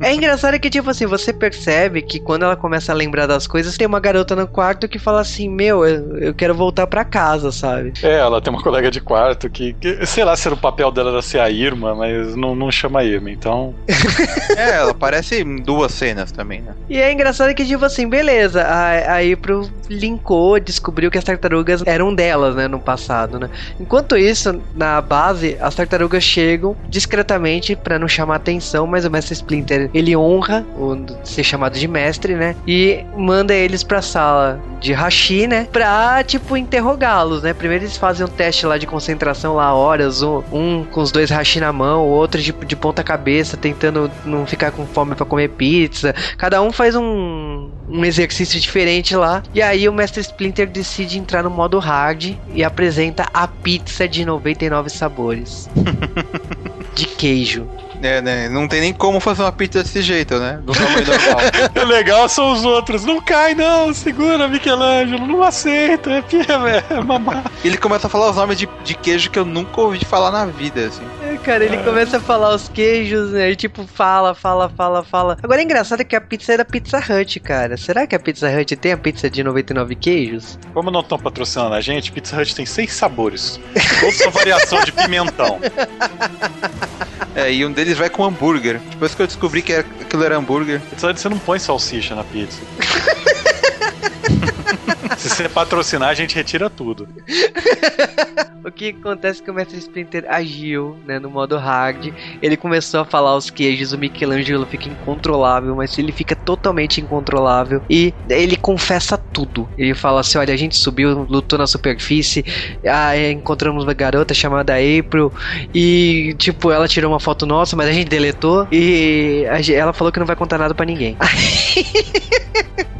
Speaker 2: É engraçado que, tipo assim, você percebe que quando ela começa a lembrar das coisas, tem uma garota no quarto que fala assim, meu, eu, eu quero voltar pra casa, sabe?
Speaker 3: É, ela tem uma colega de quarto que, que- sei lá se era o papel dela era ser a Irma, mas não, não chama Irma, então.
Speaker 4: É, ela aparece em duas cenas também, né?
Speaker 2: E é engraçado que, tipo assim, beleza, a, a April linkou, descobriu que as tartarugas eram delas, né, no passado, né? Enquanto isso, na base, as tartarugas chegam discretamente pra não chamar atenção, mas o Mestre Splinter, ele honra o ser chamado de mestre, né? E manda eles pra sala de Hashi, né? Pra, tipo, interrogá-los, né? Primeiro eles fazem um teste lá de concentração lá, horas, um, um com os dois Hashi na mão, o outro de, de ponta cabeça, tentando não ficar com fome pra comer pizza. Cada um faz um, um exercício diferente lá. E aí o Mestre Splinter decide entrar no modo hard e apresenta a pizza de 99 sabores. de queijo.
Speaker 4: É, né? Não tem nem como fazer uma pizza desse jeito, né? Do tamanho normal.
Speaker 3: O legal são os outros. Não cai, não, segura, Michelangelo, não aceita, é pia, é mamar.
Speaker 4: Ele começa a falar os nomes de, de queijo que eu nunca ouvi falar na vida, assim.
Speaker 3: É,
Speaker 2: cara, ele começa a falar os queijos, né? E tipo, fala, fala, fala, fala. Agora é engraçado que a pizza é da Pizza Hut, cara. Será que a Pizza Hut tem a pizza de 99 queijos?
Speaker 3: Como não estão patrocinando a gente, Pizza Hut tem seis sabores. Todos são variação de pimentão.
Speaker 4: É, e um deles vai com hambúrguer. Depois que eu descobri que era- aquilo era hambúrguer.
Speaker 3: Pizza Hut você não põe salsicha na pizza. Se você patrocinar, a gente retira tudo.
Speaker 2: Que acontece que o Mestre Splinter agiu, né, no modo hard. Ele começou a falar os queijos, o Michelangelo fica incontrolável, mas ele fica totalmente incontrolável e ele confessa tudo. Ele fala assim: "Olha, a gente subiu, lutou na superfície, ah, é, encontramos uma garota chamada April e tipo, ela tirou uma foto nossa, mas a gente deletou e ela falou que não vai contar nada pra ninguém."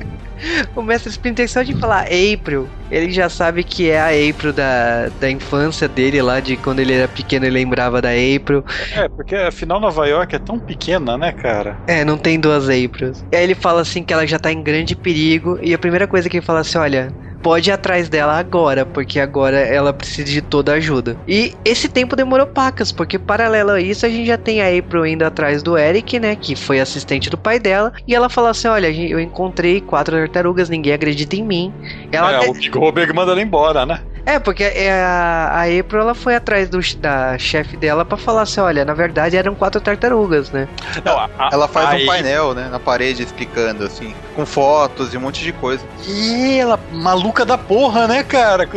Speaker 2: O mestre Splinter, só de falar April, ele já sabe que é a April da, da infância dele lá, de quando ele era pequeno ele lembrava da April.
Speaker 3: É, porque afinal Nova York é tão pequena, né, cara?
Speaker 2: É, não tem duas Aprils. E aí ele fala assim que ela já tá em grande perigo, e a primeira coisa que ele fala assim, olha... Pode ir atrás dela agora, porque agora ela precisa de toda a ajuda. E esse tempo demorou pacas, porque paralelo a isso, a gente já tem a April indo atrás do Eric, né? Que foi assistente do pai dela. E ela fala assim: Olha, eu encontrei quatro tartarugas, ninguém acredita em mim. Ela
Speaker 3: é, o Big manda ela embora, né?
Speaker 2: É, porque é, a, a April ela foi atrás do, da chefe dela pra falar assim: olha, na verdade eram quatro tartarugas, né?
Speaker 3: Não, a- a-
Speaker 4: Ela faz um painel, né, na parede explicando, assim, com fotos e um monte de coisa.
Speaker 3: E ela, maluca da porra, né, cara?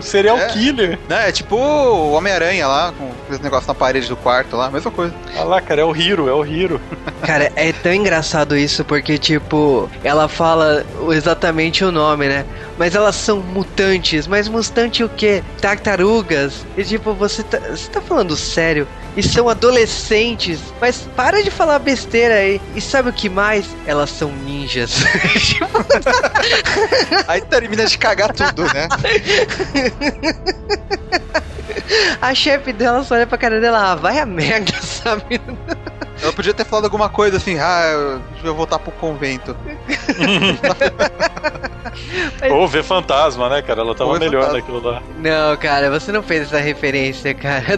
Speaker 3: Serial
Speaker 4: É.
Speaker 3: killer.
Speaker 4: Né, é tipo o Homem-Aranha lá, com esse negócio na parede do quarto lá, mesma coisa.
Speaker 3: Olha lá, cara, é o Hiro, é o Hiro.
Speaker 2: Cara, é tão engraçado isso porque, tipo, ela fala exatamente o nome, né? Mas elas são mutantes. Mas o quê? Tartarugas. E, tipo, você tá, você tá falando sério? E são adolescentes. Mas para de falar besteira aí. E sabe o que mais? Elas são ninjas.
Speaker 4: Aí termina de cagar tudo, né?
Speaker 2: A chefe dela só olha pra cara dela, ah, vai a merda, sabe?
Speaker 4: Ela podia ter falado alguma coisa assim, ah, eu vou voltar pro convento.
Speaker 3: Ou ver fantasma, né, cara? Ela tava
Speaker 4: ver
Speaker 3: melhor
Speaker 4: fantasma.
Speaker 3: naquilo lá.
Speaker 2: Não, cara, você não fez essa referência, cara.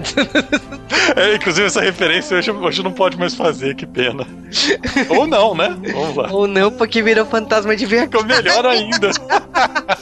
Speaker 3: É, inclusive, essa referência hoje, hoje não pode mais fazer, que pena. Ou não, né? Vamos lá.
Speaker 2: Ou não, porque virou fantasma de verdade.
Speaker 3: Ficou melhor ainda.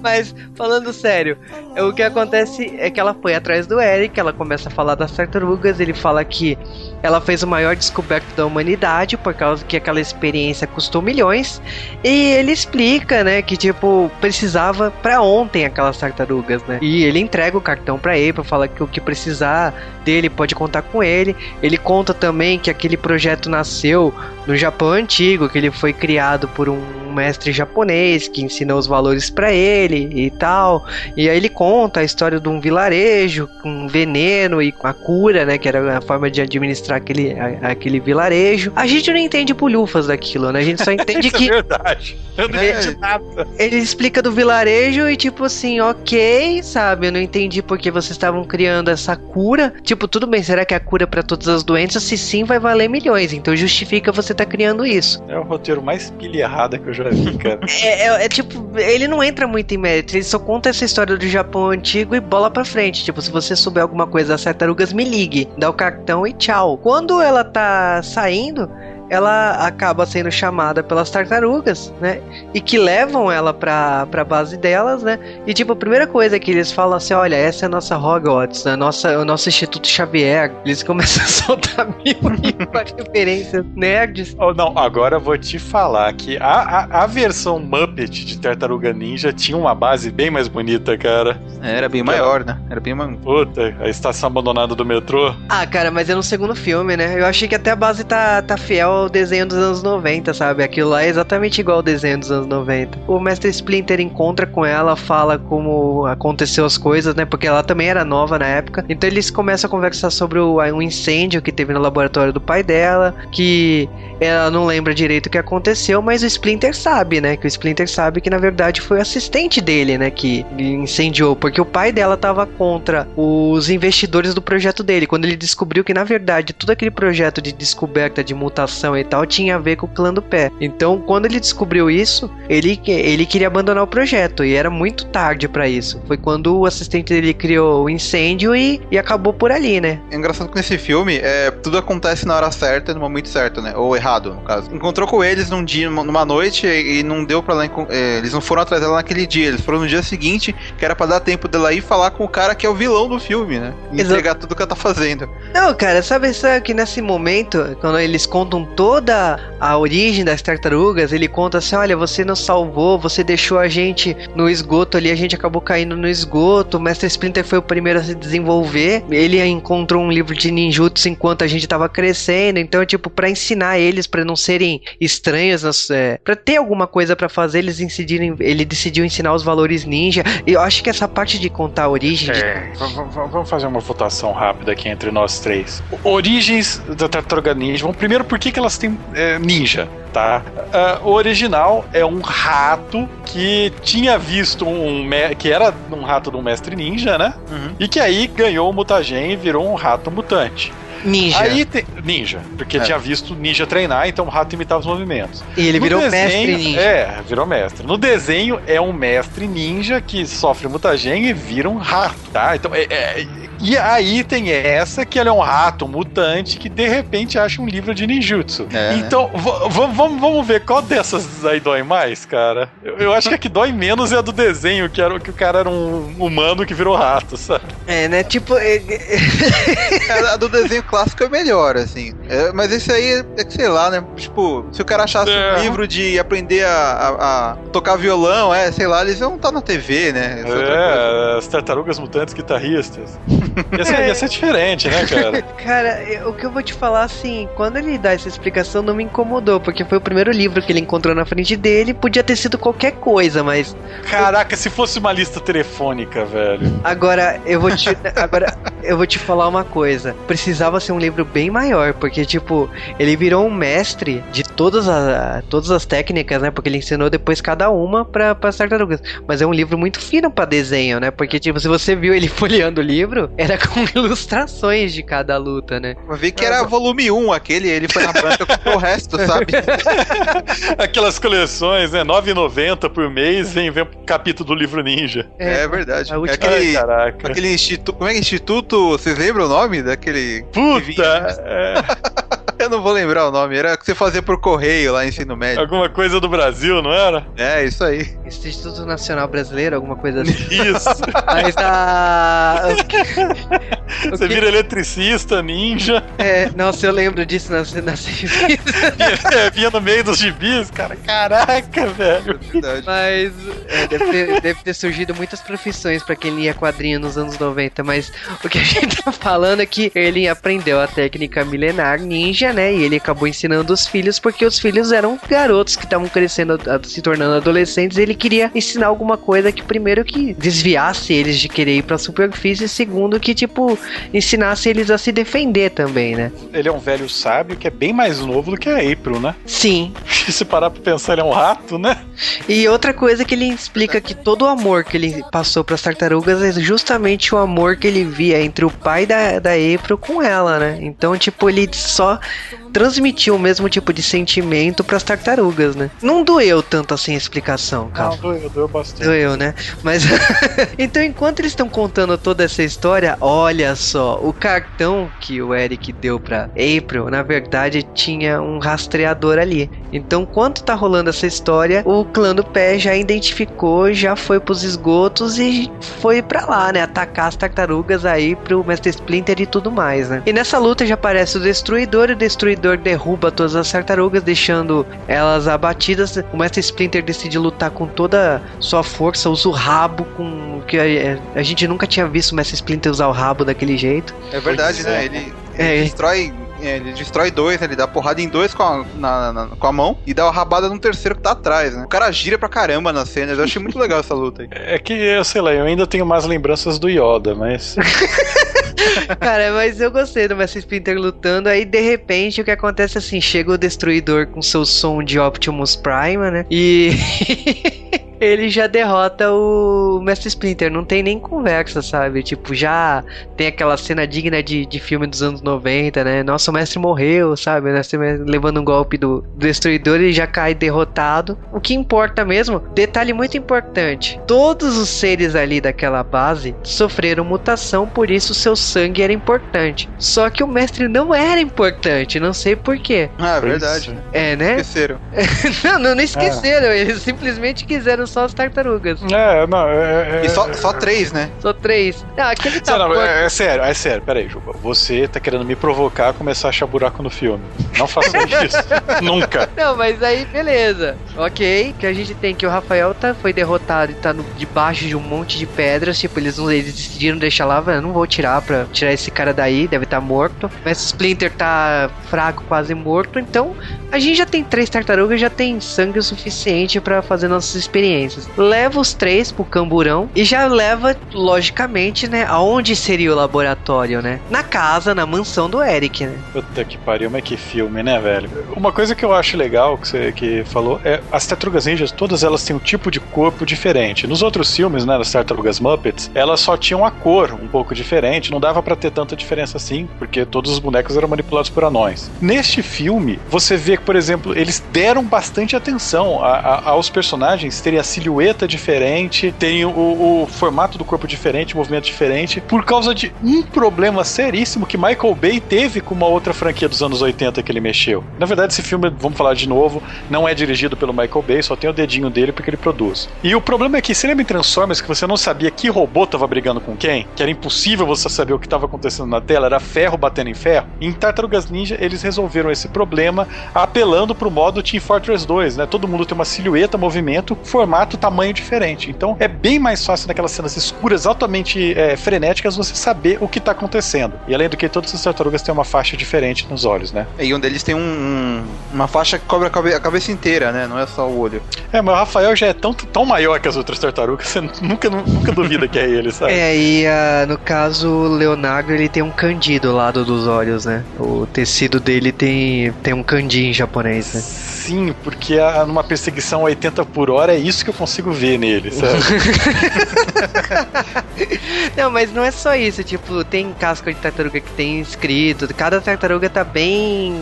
Speaker 2: Mas, falando sério, é, o que acontece é que ela foi atrás do Eric, ela começa a falar das tartarugas, ele fala que ela fez o maior descoberto da humanidade por causa que aquela experiência custou milhões. E ele explica, né, que tipo, precisava pra ontem aquelas tartarugas, né? E ele entrega o cartão pra April, fala que o que precisar dele pode contar com ele. Ele conta também que aquele projeto nasceu no Japão antigo, que ele foi criado por um mestre japonês que ensinou os valores pra ele e tal. E aí ele conta a história de um vilarejo com veneno e com a cura, né, que era a forma de administrar aquele, a- aquele vilarejo. A gente não entende bulhufas daquilo, né? A gente só entende
Speaker 3: é
Speaker 2: que
Speaker 3: verdade. Eu não
Speaker 4: É.
Speaker 3: entendi nada.
Speaker 2: ele explica do vilarejo e tipo assim, ok, sabe? Eu não entendi porque vocês estavam criando essa cura. Tipo, tudo bem, será que é a cura pra todas as doenças? Se sim, vai valer milhões. Então justifica você tá criando isso.
Speaker 3: É o roteiro mais pilha errada que eu já vi, cara.
Speaker 2: É, é- é tipo, ele não entra muito em mérito, ele só conta essa história do Japão antigo e bola pra frente. Tipo, se você souber alguma coisa das tartarugas, me ligue, dá o cartão e tchau. Quando ela tá saindo, ela acaba sendo chamada pelas tartarugas, né? E que levam ela pra, pra base delas, né? E tipo, a primeira coisa que eles falam assim: olha, essa é a nossa Hogwarts, a nossa, o nosso Instituto Xavier. Eles começam a soltar mil e referências nerds.
Speaker 3: Oh, não, agora eu vou te falar que a, a, a versão Muppet de Tartaruga Ninja tinha uma base bem mais bonita, cara.
Speaker 4: É, Era bem maior, né? Era bem maior.
Speaker 3: Puta, a estação abandonada do metrô.
Speaker 2: Ah, cara, mas é no segundo filme, né? Eu achei que até a base tá, tá fiel ao desenho dos anos 90, sabe? Aquilo lá é exatamente igual ao desenho dos anos 90. O Mestre Splinter encontra com ela, fala como aconteceu as coisas, né? Porque ela também era nova na época. Então eles começam a conversar sobre o, um incêndio que teve no laboratório do pai dela, que ela não lembra direito o que aconteceu, mas o Splinter sabe, né? Que o Splinter sabe que na verdade foi o assistente dele, né? Que incendiou, porque o pai dela tava contra os investidores do projeto dele. Quando ele descobriu que na verdade todo aquele projeto de descoberta de mutação e tal tinha a ver com o clã do pé. Então, quando ele descobriu isso, ele, ele queria abandonar o projeto e era muito tarde para isso. Foi quando o assistente dele criou o incêndio e, e acabou por ali, né?
Speaker 4: É engraçado que nesse filme é, tudo acontece na hora certa, no momento certo, né? Ou errado, no caso. Encontrou com eles num dia, numa noite e não deu pra lá. É, eles não foram atrás dela naquele dia, eles foram no dia seguinte, que era pra dar tempo dela ir falar com o cara que é o vilão do filme, né? E entregar tudo que ela tá fazendo.
Speaker 2: Não, cara, sabe, sabe que nesse momento, quando eles contam toda a origem das tartarugas, ele conta assim: olha, você nos salvou, você deixou a gente no esgoto ali, a gente acabou caindo no esgoto. O Mestre Splinter foi o primeiro a se desenvolver. Ele encontrou um livro de ninjutsu enquanto a gente tava crescendo. Então, tipo, para ensinar eles para não serem estranhos, é, para ter alguma coisa para fazer, eles decidiram, ele decidiu ensinar os valores ninja. E eu acho que essa parte de contar a origem.
Speaker 3: É, de... vamos fazer uma votação rápida aqui entre nós três. Origens da tartaruga ninja. Bom, primeiro, por que, que elas têm é, ninja? Tá? Uh, o original é um rato que tinha visto um que era um rato de um mestre ninja, né? Uhum. E que aí ganhou o mutagen e virou um rato mutante.
Speaker 2: Ninja.
Speaker 3: Aí te... Ninja, porque é. tinha visto ninja treinar, então o rato imitava os movimentos.
Speaker 2: E ele no virou desenho, mestre ninja.
Speaker 3: É, virou mestre. No desenho é um mestre ninja que sofre mutagen e vira um rato, tá? Então é, é e aí tem essa que ela é um rato mutante que de repente acha um livro de ninjutsu. É. Então, vamos ver qual dessas aí dói mais, cara. Eu, eu, acho que a que dói menos é a do desenho, que, era, que o cara era um humano que virou rato, sabe?
Speaker 2: É, né? Tipo. É,
Speaker 4: é, a do desenho clássico é melhor, assim. É, mas esse aí é que sei lá, né? Tipo, se o cara achasse um livro de aprender a, a, a, tocar violão, é, sei lá, eles vão estar na TV, né?
Speaker 3: é, as tartarugas mutantes guitarristas. Ia ser, ia ser diferente, né, cara?
Speaker 2: cara, o que eu vou te falar, assim, quando ele dá essa explicação não me incomodou, porque foi o primeiro livro que ele encontrou na frente dele, podia ter sido qualquer coisa, mas.
Speaker 3: Caraca, se fosse uma lista telefônica, velho.
Speaker 2: Agora, eu vou te. agora, eu vou te falar uma coisa. Precisava ser um livro bem maior, porque, tipo, ele virou um mestre de todas as, todas as técnicas, né? Porque ele ensinou depois cada uma para as tartarugas. Mas é um livro muito fino para desenho, né? Porque, tipo, se você viu ele folheando o livro, era com ilustrações de cada luta, né?
Speaker 4: Eu vi que era volume 1 aquele, ele foi na branca com o resto, sabe?
Speaker 3: Aquelas coleções, né? 9,90 por mês, vem, vem um capítulo do livro ninja.
Speaker 4: É, é verdade. É aquele, Ai, aquele instituto. Como é que é instituto? Vocês lembram o nome daquele.
Speaker 3: Puta! É.
Speaker 4: Eu não vou lembrar o nome, era o que você fazia por correio lá em ensino médio.
Speaker 3: Alguma coisa do Brasil, não era?
Speaker 4: É, isso aí.
Speaker 2: Instituto Nacional Brasileiro, alguma coisa assim.
Speaker 3: Isso.
Speaker 2: Mas a.
Speaker 3: Você vira eletricista, ninja.
Speaker 2: É, nossa, eu lembro disso nas, nas
Speaker 3: é, vinha no meio dos gibis, cara. Caraca, velho.
Speaker 2: É mas é, deve, ter, deve, ter, surgido muitas profissões para quem lia quadrinho nos anos 90, mas o que a gente tá falando é que ele aprendeu a técnica milenar ninja né? E ele acabou ensinando os filhos porque os filhos eram garotos que estavam crescendo, se tornando adolescentes. E ele queria ensinar alguma coisa que, primeiro, que desviasse eles de querer ir pra superfície, e segundo, que, tipo, ensinasse eles a se defender também, né?
Speaker 3: Ele é um velho sábio que é bem mais novo do que a April, né?
Speaker 2: Sim.
Speaker 3: se parar pra pensar, ele é um rato, né?
Speaker 2: E outra coisa que ele explica que todo o amor que ele passou para as tartarugas é justamente o amor que ele via entre o pai da, da April com ela, né? Então, tipo, ele só transmitiu o mesmo tipo de sentimento para as tartarugas, né? Não doeu tanto assim a explicação, cara. Não,
Speaker 3: doeu, doeu bastante.
Speaker 2: Doeu, né? Mas então, enquanto eles estão contando toda essa história, olha só, o cartão que o Eric deu para April, na verdade, tinha um rastreador ali. Então, quando tá rolando essa história, o clã do pé já identificou, já foi pros esgotos e foi para lá, né? Atacar as tartarugas aí pro Mestre Splinter e tudo mais, né? E nessa luta já aparece o Destruidor, e o Destruidor derruba todas as tartarugas, deixando elas abatidas. O Mestre Splinter decide lutar com toda sua força, usa o rabo com que a, a gente nunca tinha visto o Mestre Splinter usar o rabo daquele jeito.
Speaker 4: É verdade, né? Ele, ele é, destrói é, ele destrói dois, né? ele dá porrada em dois com a, na, na, com a mão e dá uma rabada num terceiro que tá atrás, né? O cara gira pra caramba nas cenas. Eu achei muito legal essa luta aí.
Speaker 3: É que, eu sei lá, eu ainda tenho mais lembranças do Yoda, mas.
Speaker 2: Cara, mas eu gostei do Mestre Splinter lutando. Aí de repente o que acontece é assim: chega o Destruidor com seu som de Optimus Prime, né? E. ele já derrota o Mestre Splinter. Não tem nem conversa, sabe? Tipo, já tem aquela cena digna de, de filme dos anos 90, né? Nossa, o mestre morreu, sabe? O mestre levando um golpe do, do destruidor e já cai derrotado. O que importa mesmo, detalhe muito importante: todos os seres ali daquela base sofreram mutação, por isso seu sangue era importante. Só que o mestre não era importante, não sei porquê.
Speaker 4: Ah, é verdade.
Speaker 2: É, né?
Speaker 4: Esqueceram.
Speaker 2: não, não, não esqueceram, eles simplesmente quiseram só as tartarugas.
Speaker 3: É, não, é. é
Speaker 4: E só, só três, né?
Speaker 2: Só três. Ah, aquele tá
Speaker 3: Não, não, é, é sério, é sério, peraí, Juba. Você tá querendo me provocar a começar a achar buraco no filme. Não faça isso. Nunca.
Speaker 2: Não, mas aí beleza. Ok, que a gente tem que o Rafael tá, foi derrotado e tá no, debaixo de um monte de pedras. Tipo, eles, não, eles decidiram deixar lá, "Eu não vou tirar pra tirar esse cara daí, deve estar tá morto. Mas o Splinter tá fraco, quase morto. Então, a gente já tem três tartarugas, já tem sangue o suficiente pra fazer nossas experiências. Leva os três pro camburão e já leva, logicamente, né? Aonde seria o laboratório, né? Na casa, na mansão do Eric, né?
Speaker 3: Puta que pariu, mas que filme, né, velho? Uma coisa que eu acho legal que você que falou é as tartarugas ninjas, todas elas têm um tipo de corpo diferente. Nos outros filmes, né, das tartarugas Muppets, elas só tinham a cor um pouco diferente, não dava pra ter tanta diferença assim, porque todos os bonecos eram manipulados por anões. Neste filme, você vê que, por exemplo, eles deram bastante atenção a- a- aos personagens terem silhueta diferente, tem o, o formato do corpo diferente, o movimento diferente, por causa de um problema seríssimo que Michael Bay teve com uma outra franquia dos anos 80 que ele mexeu. Na verdade, esse filme, vamos falar de novo, não é dirigido pelo Michael Bay, só tem o dedinho dele porque ele produz. E o problema é que, se lembra em Transformers que você não sabia que robô tava brigando com quem? Que era impossível você saber o que estava acontecendo na tela, era ferro batendo em ferro. Em Tartarugas Ninja, eles resolveram esse problema apelando pro modo Team Fortress 2, né? Todo mundo tem uma silhueta, movimento, formato, tamanho diferente. Então é bem mais fácil naquelas cenas escuras, altamente é, frenéticas, você saber o que tá acontecendo. E além do que, todas as tartarugas têm uma faixa diferente nos olhos, né?
Speaker 4: E um deles tem um, um- uma faixa que cobre a cabe- a cabeça inteira, né? Não é só o olho.
Speaker 3: É, mas o Rafael já é tão, tão maior que as outras tartarugas, você nunca, nunca duvida que é ele, sabe?
Speaker 2: É, e ah, no caso, o Leonardo ele tem um candido ao lado dos olhos, né? O tecido dele tem, tem um kanji em japonês, né?
Speaker 3: Sim, porque a- numa perseguição a 80 por hora é isso que eu consigo ver nele, sabe?
Speaker 2: Não, mas não é só isso, tipo, tem casca de tartaruga que tem escrito, cada tartaruga tá bem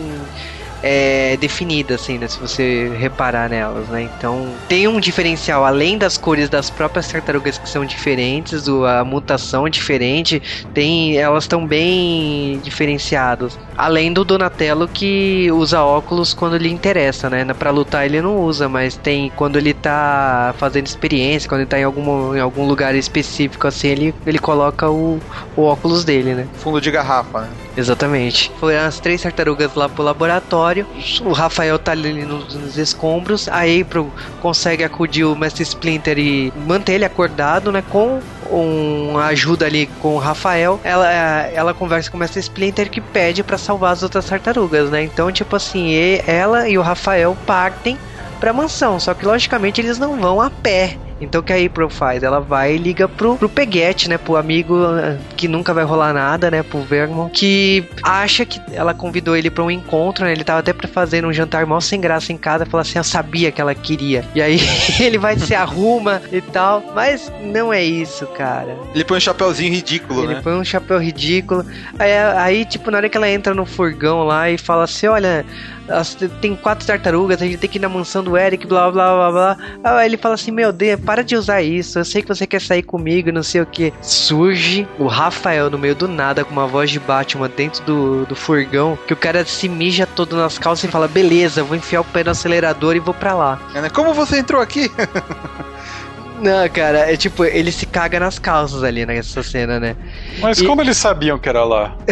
Speaker 2: é, definida, assim, né? Se você reparar nelas, né? Então tem um diferencial, além das cores das próprias tartarugas que são diferentes, a mutação é diferente, tem, elas estão bem diferenciadas. Além do Donatello que usa óculos quando lhe interessa, né? Pra lutar ele não usa, mas tem quando ele tá fazendo experiência, quando ele tá em algum, em algum lugar específico assim, ele, ele coloca o, o óculos dele, né?
Speaker 4: Fundo de garrafa, né?
Speaker 2: Exatamente. Foram as três tartarugas lá pro laboratório. O Rafael tá ali nos, nos escombros. A April consegue acudir o Mestre Splinter e manter ele acordado, né? Com uma ajuda ali com o Rafael. Ela, ela conversa com o Mestre Splinter que pede pra salvar as outras tartarugas, né? Então, tipo assim, ela e o Rafael partem pra mansão. Só que, logicamente, eles não vão a pé. Então o que a April faz? Ela vai e liga pro, pro Peguete, né? Pro amigo ah, que nunca vai rolar nada, né? Pro Vermon, que acha que ela convidou ele pra um encontro, né? Ele tava até pra fazer um jantar mal sem graça em casa, falou assim, eu sabia que ela queria. E aí ele vai se arruma e tal, mas não é isso, cara.
Speaker 4: Ele põe um chapéuzinho ridículo,
Speaker 2: Ele
Speaker 4: né?
Speaker 2: põe um chapéu ridículo. Aí, aí, tipo, na hora que ela entra no furgão lá e fala assim: Olha, tem quatro tartarugas, a gente tem que ir na mansão do Eric, blá blá blá blá. Aí ele fala assim: Meu Deus, para de usar isso. Eu sei que você quer sair comigo, não sei o que. Surge o Rafael no meio do nada com uma voz de Batman dentro do, do furgão. Que o cara se mija todo nas calças e fala: Beleza, vou enfiar o pé no acelerador e vou pra lá.
Speaker 4: Né? Como você entrou aqui?
Speaker 2: Não, cara, é tipo, ele se caga nas calças ali nessa cena, né?
Speaker 3: Mas
Speaker 2: E-
Speaker 3: como eles sabiam que era lá?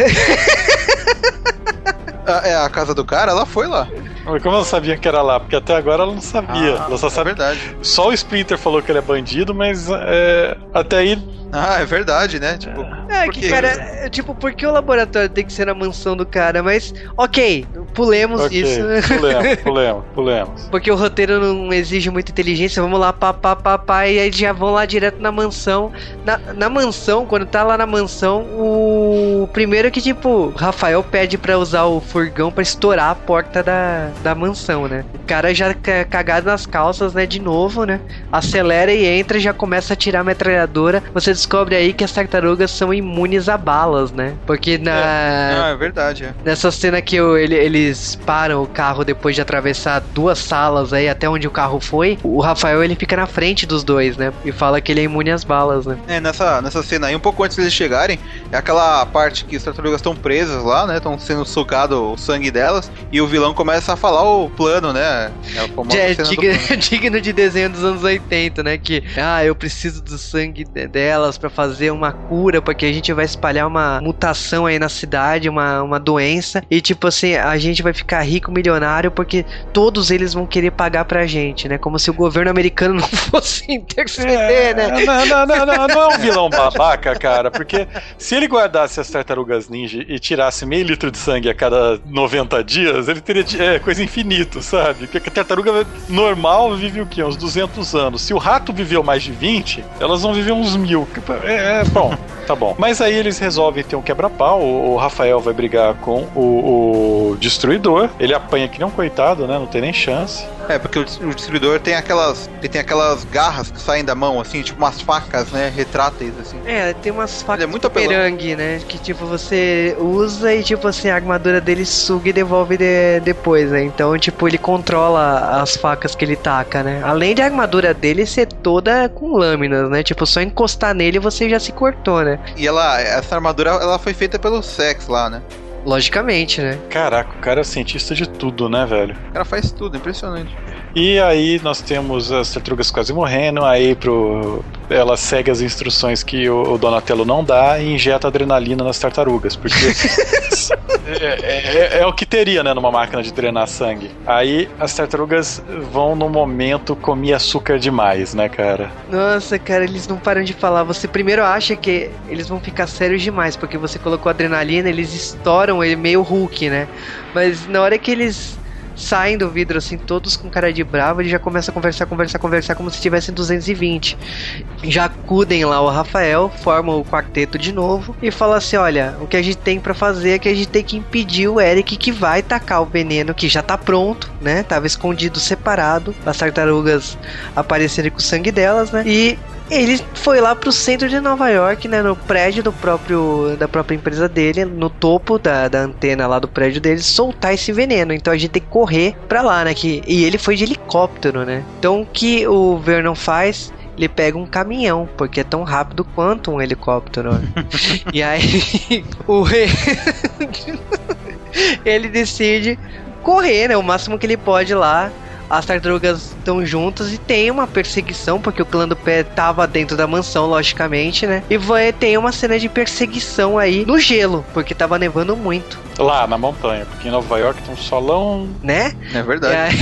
Speaker 4: Ah, é a casa do cara, ela foi lá.
Speaker 3: Como ela sabia que era lá? Porque até agora ela não sabia. ela só
Speaker 4: é
Speaker 3: sabe.
Speaker 4: verdade.
Speaker 3: Só o Splinter falou que ele é bandido, mas é, até aí.
Speaker 4: Ah, é verdade, né? Tipo,
Speaker 2: É,
Speaker 4: Por
Speaker 2: que, cara, é, tipo, por que o laboratório tem que ser na mansão do cara? Mas, ok, pulemos
Speaker 3: Ok,
Speaker 2: isso.
Speaker 3: pulemos, pulemos, pulemos.
Speaker 2: Porque o roteiro não exige muita inteligência, vamos lá, pá, pá, pá, pá, e aí já vão lá direto na mansão. Na, na mansão, quando tá lá na mansão, o primeiro que, tipo, Rafael pede pra usar o furgão pra estourar a porta da, da mansão, né? O cara já cagado nas calças, né? De novo, né? Acelera e entra já começa a tirar a metralhadora. Você descobre aí que as tartarugas são imunes a balas, né? Porque na.
Speaker 4: É, Não, é verdade, é.
Speaker 2: Nessa cena que o, ele, eles param o carro depois de atravessar duas salas aí até onde o carro foi, o Rafael ele fica na frente dos dois, né? E fala que ele é imune às balas, né?
Speaker 4: É, nessa, nessa cena aí, um pouco antes deles chegarem, é aquela parte que as tartarugas estão presas lá, né? Estão sendo sugado o sangue delas. E o vilão começa a falar o plano, né?
Speaker 2: É, é digno, digno de desenho dos anos 80, né? Que, ah, eu preciso do sangue delas para fazer uma cura, porque a gente vai espalhar uma mutação aí na cidade, uma, uma doença. E, tipo assim, a gente vai ficar rico, milionário, porque todos eles vão querer pagar pra gente, né? Como se o governo americano não fosse interceder, é, né?
Speaker 3: Não, não, não, não, não é um vilão babaca, cara, porque se ele guardasse as tartarugas ninja e tirasse meio litro de sangue a cada 90 dias, ele teria é, coisa infinito, sabe? Porque a tartaruga normal vive o quê? Uns 200 anos. Se o rato viveu mais de 20, elas vão viver uns mil. É, é bom. Tá bom. Mas aí eles resolvem ter um quebra-pau. O Rafael vai brigar com o, o, Destruidor. Ele apanha que nem um coitado, né? Não tem nem chance.
Speaker 4: É, porque o, Destruidor tem aquelas. Ele tem aquelas garras que saem da mão, assim, tipo umas facas, né? Retráteis, assim.
Speaker 2: É, tem umas facas é muito perangue, né? Que tipo, você usa e tipo assim, a armadura dele suga e devolve de, depois, né? Então, tipo, ele controla as facas que ele taca, né? Além de a armadura dele ser toda com lâminas, né? Tipo, só encostar nele você já se cortou, né?
Speaker 4: E ela, essa armadura, ela foi feita pelo Sex lá, né?
Speaker 2: Logicamente, né?
Speaker 3: Caraca, o cara é cientista de tudo, né, velho?
Speaker 4: O cara faz tudo, impressionante.
Speaker 3: E aí nós temos as tartarugas quase morrendo, aí pro ela segue as instruções que o, Donatello não dá e injeta adrenalina nas tartarugas, porque é, é, é, é, o que teria, né, numa máquina de drenar sangue. Aí as tartarugas vão no momento comer açúcar demais, né, cara?
Speaker 2: Nossa, cara, eles não param de falar. Você primeiro acha que eles vão ficar sérios demais, porque você colocou adrenalina, eles estouram ele meio Hulk, né? Mas na hora que eles saem do vidro assim, todos com cara de bravo, ele já começa a conversar, conversar, conversar como se estivessem 220. Já acudem lá o Rafael, formam o quarteto de novo e fala assim: olha, o que a gente tem para fazer é que a gente tem que impedir o Eric que vai tacar o veneno que já tá pronto, né? Tava escondido separado, as tartarugas aparecerem com o sangue delas, né? E ele foi lá pro centro de Nova York, né, no prédio do próprio da própria empresa dele, no topo da, da antena lá do prédio dele, soltar esse veneno. Então a gente tem que correr pra lá, né, que, e ele foi de helicóptero, né. Então o que o Vernon faz? Ele pega um caminhão, porque é tão rápido quanto um helicóptero. E aí o ele decide correr, né, o máximo que ele pode lá as tartarugas estão juntas e tem uma perseguição, porque o clã do pé tava dentro da mansão, logicamente, né? E vai, tem uma cena de perseguição aí no gelo, porque tava nevando muito.
Speaker 3: Lá na montanha, porque em Nova York tem um solão.
Speaker 2: Né?
Speaker 4: É verdade.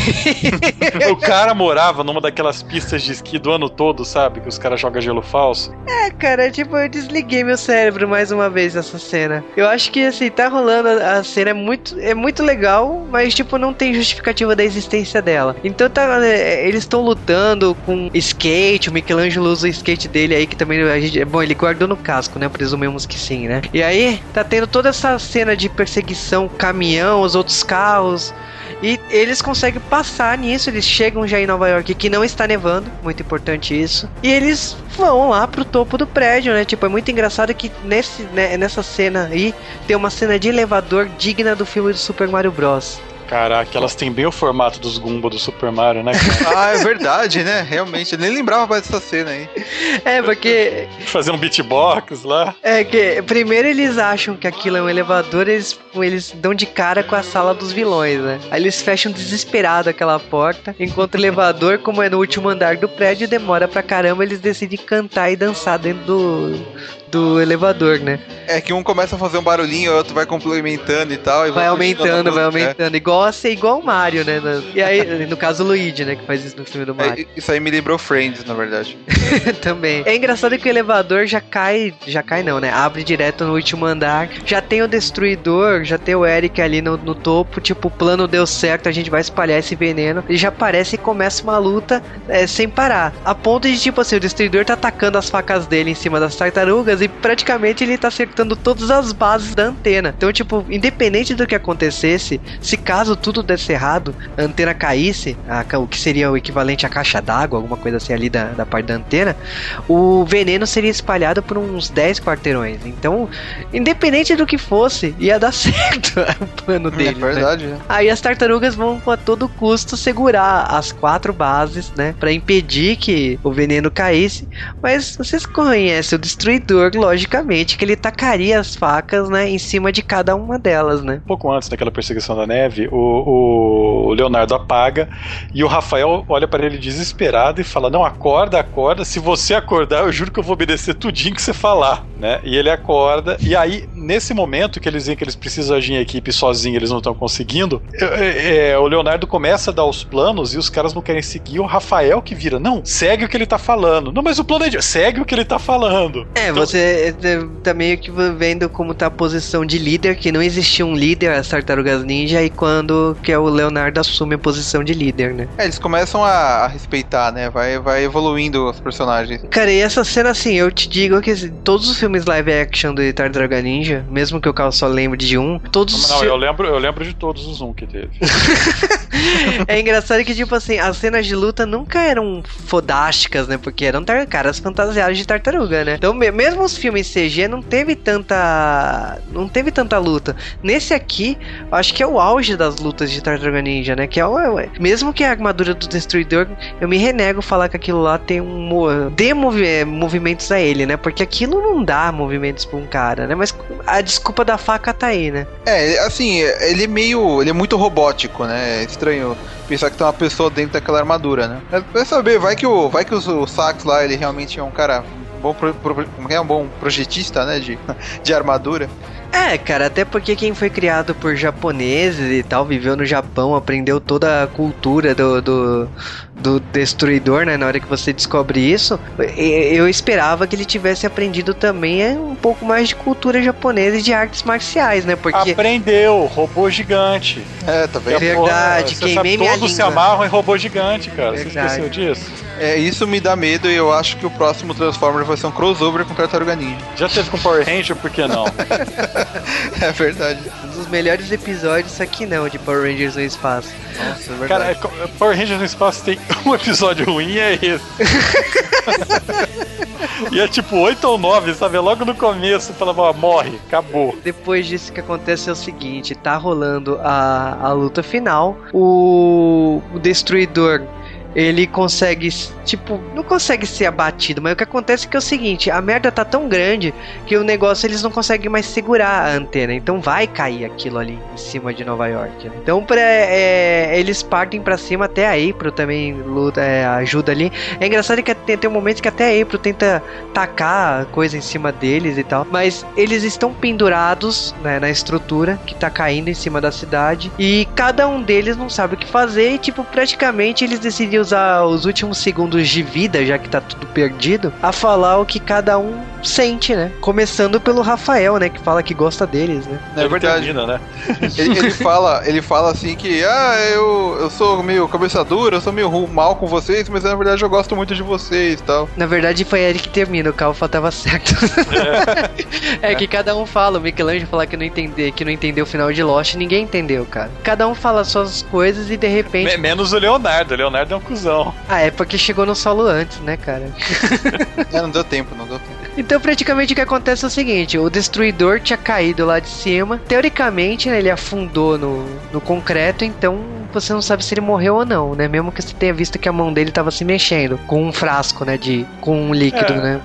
Speaker 3: o cara morava numa daquelas pistas de esqui do ano todo, sabe? Que os caras jogam gelo falso.
Speaker 2: É, cara, tipo, eu desliguei meu cérebro mais uma vez nessa cena. Eu acho que, assim, tá rolando a, cena, é muito, é muito legal, mas, tipo, não tem justificativa da existência dela. Então, tá, é, eles estão lutando com skate, o Michelangelo usa o skate dele aí, que também a gente. Bom, ele guardou no casco, né? Presumimos que sim, né? E aí, tá tendo toda essa cena de perseguição perseguição, caminhão, os outros carros. E eles conseguem passar nisso, eles chegam já em Nova York que não está nevando, muito importante isso. E eles vão lá pro topo do prédio, né? Tipo, é muito engraçado que nesse, né, nessa cena aí tem uma cena de elevador digna do filme do Super Mario Bros.
Speaker 3: Caraca, elas têm bem o formato dos Goomba do Super Mario, né?
Speaker 4: ah, é verdade, né? Realmente, eu nem lembrava mais dessa cena aí.
Speaker 2: É, porque.
Speaker 3: Fazer um beatbox lá.
Speaker 2: É, que primeiro eles acham que aquilo é um elevador, eles, eles dão de cara com a sala dos vilões, né? Aí eles fecham desesperado aquela porta, enquanto o elevador, como é no último andar do prédio, demora pra caramba, eles decidem cantar e dançar dentro do, do elevador, né?
Speaker 4: É que um começa a fazer um barulhinho, o outro vai complementando e tal. E
Speaker 2: vai aumentando, vai aumentando. Igual a ser igual o Mario, né? E aí, no caso, o Luigi, né? Que faz isso no filme do é, Mario.
Speaker 4: É, isso aí me lembrou Friends, na verdade.
Speaker 2: Também. É engraçado que o elevador já cai. Já cai não, né? Abre direto no último andar. Já tem o destruidor, já tem o Eric ali no, no topo. Tipo, o plano deu certo, a gente vai espalhar esse veneno. E já aparece e começa uma luta é, sem parar. A ponto de, tipo assim, o destruidor tá atacando as facas dele em cima das tartarugas e praticamente ele tá acertando todas as bases da antena. Então, tipo, independente do que acontecesse, se caso tudo desse errado, a antena caísse, a, o que seria o equivalente à caixa d'água, alguma coisa assim ali da, da parte da antena, o veneno seria espalhado por uns 10 quarteirões. Então, independente do que fosse, ia dar certo o plano dele.
Speaker 4: É verdade, né?
Speaker 2: Aí as tartarugas vão a todo custo segurar as quatro bases, né? Pra impedir que o veneno caísse. Mas vocês conhecem o destruidor, logicamente, que ele tacaria as facas, né? Em cima de cada uma delas, né?
Speaker 3: Um pouco antes daquela perseguição da neve, o, o Leonardo apaga e o Rafael olha para ele desesperado e fala: Não, acorda, acorda. Se você acordar, eu juro que eu vou obedecer tudinho que você falar, né? E ele acorda. E aí, nesse momento que eles veem que eles precisam agir em equipe sozinho, eles não estão conseguindo, é, é, o Leonardo começa a dar os planos e os caras não querem seguir. O Rafael que vira: Não, segue o que ele tá falando. Não, mas o plano é de. Segue o que ele tá falando.
Speaker 2: É, então, você tá meio que vendo como tá a posição de líder, que não existia um líder, as tartarugas ninja, e quando que é o Leonardo assume a posição de líder, né?
Speaker 4: É, eles começam a, a respeitar, né? Vai, vai evoluindo os personagens.
Speaker 2: Cara, e essa cena, assim, eu te digo que assim, todos os filmes live action de Tartaruga Ninja, mesmo que o Carl só lembre de um, todos
Speaker 3: Não, eu lembro, eu lembro de todos os um que teve.
Speaker 2: é engraçado que, tipo assim, as cenas de luta nunca eram fodásticas, né? Porque eram caras fantasiados de tartaruga, né? Então, mesmo os filmes CG não teve tanta. Não teve tanta luta. Nesse aqui, acho que é o auge das lutas de Tartaruga Ninja, né? Que é o. Mesmo que a armadura do Destruidor, eu me renego falar que aquilo lá tem um. dê é, movimentos a ele, né? Porque aquilo não dá movimentos pra um cara, né? Mas a desculpa da faca tá aí, né?
Speaker 4: É, assim, ele é meio. Ele é muito robótico, né? É estranho pensar que tem uma pessoa dentro daquela armadura, né? É, vai saber, vai que o, vai que o, o Sax lá, ele realmente é um cara bom pro, pro, é um bom projetista, né, de, de armadura.
Speaker 2: É, cara, até porque quem foi criado por japoneses e tal, viveu no Japão, aprendeu toda a cultura do, do, do destruidor, né? Na hora que você descobre isso, eu esperava que ele tivesse aprendido também é, um pouco mais de cultura japonesa e de artes marciais, né?
Speaker 3: Porque aprendeu, robô gigante.
Speaker 2: É, tá bem. Verdade,
Speaker 3: queimei minha Todos se amarram em robô gigante, cara. Verdade. Você esqueceu disso?
Speaker 4: É, isso me dá medo e eu acho que o próximo Transformer vai ser um crossover com Tartaruga Ninja.
Speaker 3: Já teve com Power Ranger, por que não?
Speaker 4: é verdade.
Speaker 2: Um dos melhores episódios, aqui não, de Power Rangers no espaço.
Speaker 3: Nossa, é verdade. Cara, Power Rangers no espaço tem um episódio ruim é esse. e é tipo 8 ou 9, sabe? Logo no começo, falava, morre, acabou.
Speaker 2: Depois disso, o que acontece é o seguinte: tá rolando a, a luta final. O, o Destruidor ele consegue, tipo, não consegue ser abatido, mas o que acontece é que é o seguinte, a merda tá tão grande que o negócio eles não conseguem mais segurar a antena, então vai cair aquilo ali em cima de Nova York. Né? Então pra, é, eles partem para cima, até a April também luta, é, ajuda ali. É engraçado que tem, tem um momento que até a April tenta tacar coisa em cima deles e tal, mas eles estão pendurados né, na estrutura que tá caindo em cima da cidade e cada um deles não sabe o que fazer e, tipo, praticamente eles decidem usar os últimos segundos de vida, já que tá tudo perdido, a falar o que cada um sente, né? Começando pelo Rafael, né? Que fala que gosta deles, né?
Speaker 4: É verdade. Termina, né? ele, ele, fala, ele fala assim que, ah, eu, eu sou meio cabeça dura, eu sou meio mal com vocês, mas na verdade eu gosto muito de vocês e tal.
Speaker 2: Na verdade foi ele que termina, o Calfa tava certo. É. é que cada um fala, o Michelangelo fala que não entender, que não entendeu o final de Lost, ninguém entendeu, cara. Cada um fala suas coisas e de repente.
Speaker 3: Menos o Leonardo, o Leonardo é um cuzão.
Speaker 2: Ah, é porque chegou no solo antes, né, cara?
Speaker 4: é, não deu tempo, não deu tempo.
Speaker 2: Então, praticamente o que acontece é o seguinte: o destruidor tinha caído lá de cima. Teoricamente, né, ele afundou no, no concreto, então você não sabe se ele morreu ou não, né? Mesmo que você tenha visto que a mão dele estava se mexendo com um frasco, né? De, com um líquido, é, né?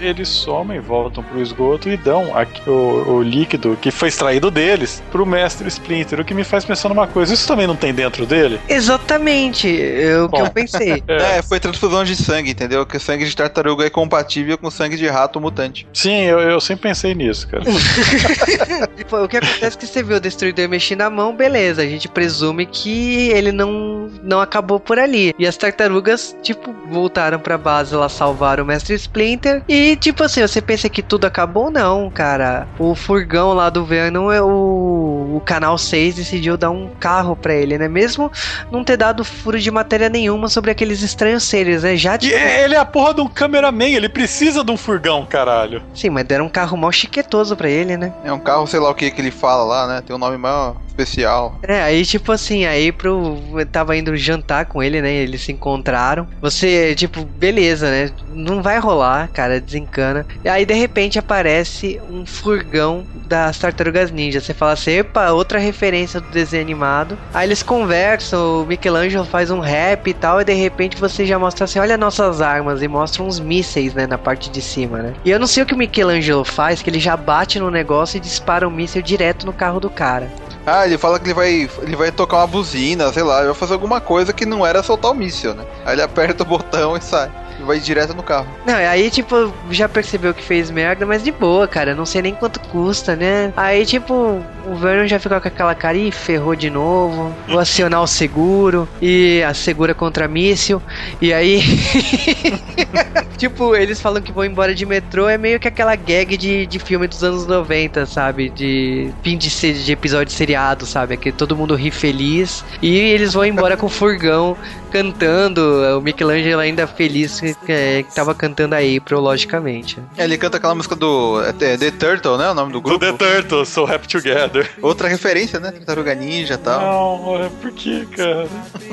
Speaker 3: Eles somem, voltam pro esgoto e dão aqui, o, o, líquido que foi extraído deles pro mestre Splinter, o que me faz pensar numa coisa. Isso também não tem dentro dele?
Speaker 2: Exatamente, é o que eu pensei.
Speaker 4: É. é, foi transfusão de sangue, entendeu? Que sangue de tartaruga é compatível com sangue de rato mutante.
Speaker 3: Sim, eu, eu sempre pensei nisso, cara.
Speaker 2: o que acontece é que você viu o destruidor mexer na mão, beleza. A gente presume que ele não, não acabou por ali. E as tartarugas, tipo, voltaram pra base lá, salvaram o Mestre Splinter. E, tipo assim, você pensa que tudo acabou? Não, cara. O furgão lá do Venom, é o, o Canal 6 decidiu dar um carro pra ele, né? Mesmo não ter dado furo de matéria nenhuma sobre aqueles estranhos seres, né? Já
Speaker 3: de... ele é a porra de um cameraman, ele precisa de um furgão, caralho.
Speaker 2: Sim, mas deram um carro mal chiquetoso pra ele, né?
Speaker 4: É um carro, sei lá o que que ele fala lá, né? Tem um nome maior especial.
Speaker 2: É, aí tipo assim, aí pro. Tava indo jantar com ele, né? Eles se encontraram. Você, tipo, beleza, né? Não vai rolar, cara, desencana. E aí de repente aparece um furgão das tartarugas ninja. Você fala assim, epa, outra referência do desenho animado. Aí eles conversam, o Michelangelo faz um rap e tal, e de repente você já mostra assim, olha nossas armas, e mostra uns mísseis, né, na parte de cima, né? E eu não sei o que o Michelangelo faz, que ele já bate no negócio e dispara um míssil direto no carro do cara.
Speaker 4: Ah, ele fala que ele vai, ele vai tocar uma buzina, sei lá, vai fazer alguma coisa que não era soltar o míssil, né? Aí ele aperta o botão e sai. Vai direto no carro.
Speaker 2: Não, aí, tipo, já percebeu que fez merda, mas de boa, cara. Não sei nem quanto custa, né? Aí, tipo, o Vernon já ficou com aquela cara e ferrou de novo. Vou acionar o seguro e a segura contra míssil. E aí. tipo, eles falam que vão embora de metrô. É meio que aquela gag de, de filme dos anos 90, sabe? De fim de, de episódio seriado, sabe? Que todo mundo ri feliz. E eles vão embora com o furgão cantando. O Michelangelo ainda feliz que, que, que tava cantando a April, logicamente.
Speaker 4: É, Ele canta aquela música do é, The Turtle, né? O nome do
Speaker 3: Do
Speaker 4: grupo.
Speaker 3: The Turtles, So Happy Together.
Speaker 4: Outra referência, né? Tartaruga Ninja e tal.
Speaker 3: Não, é por que, cara?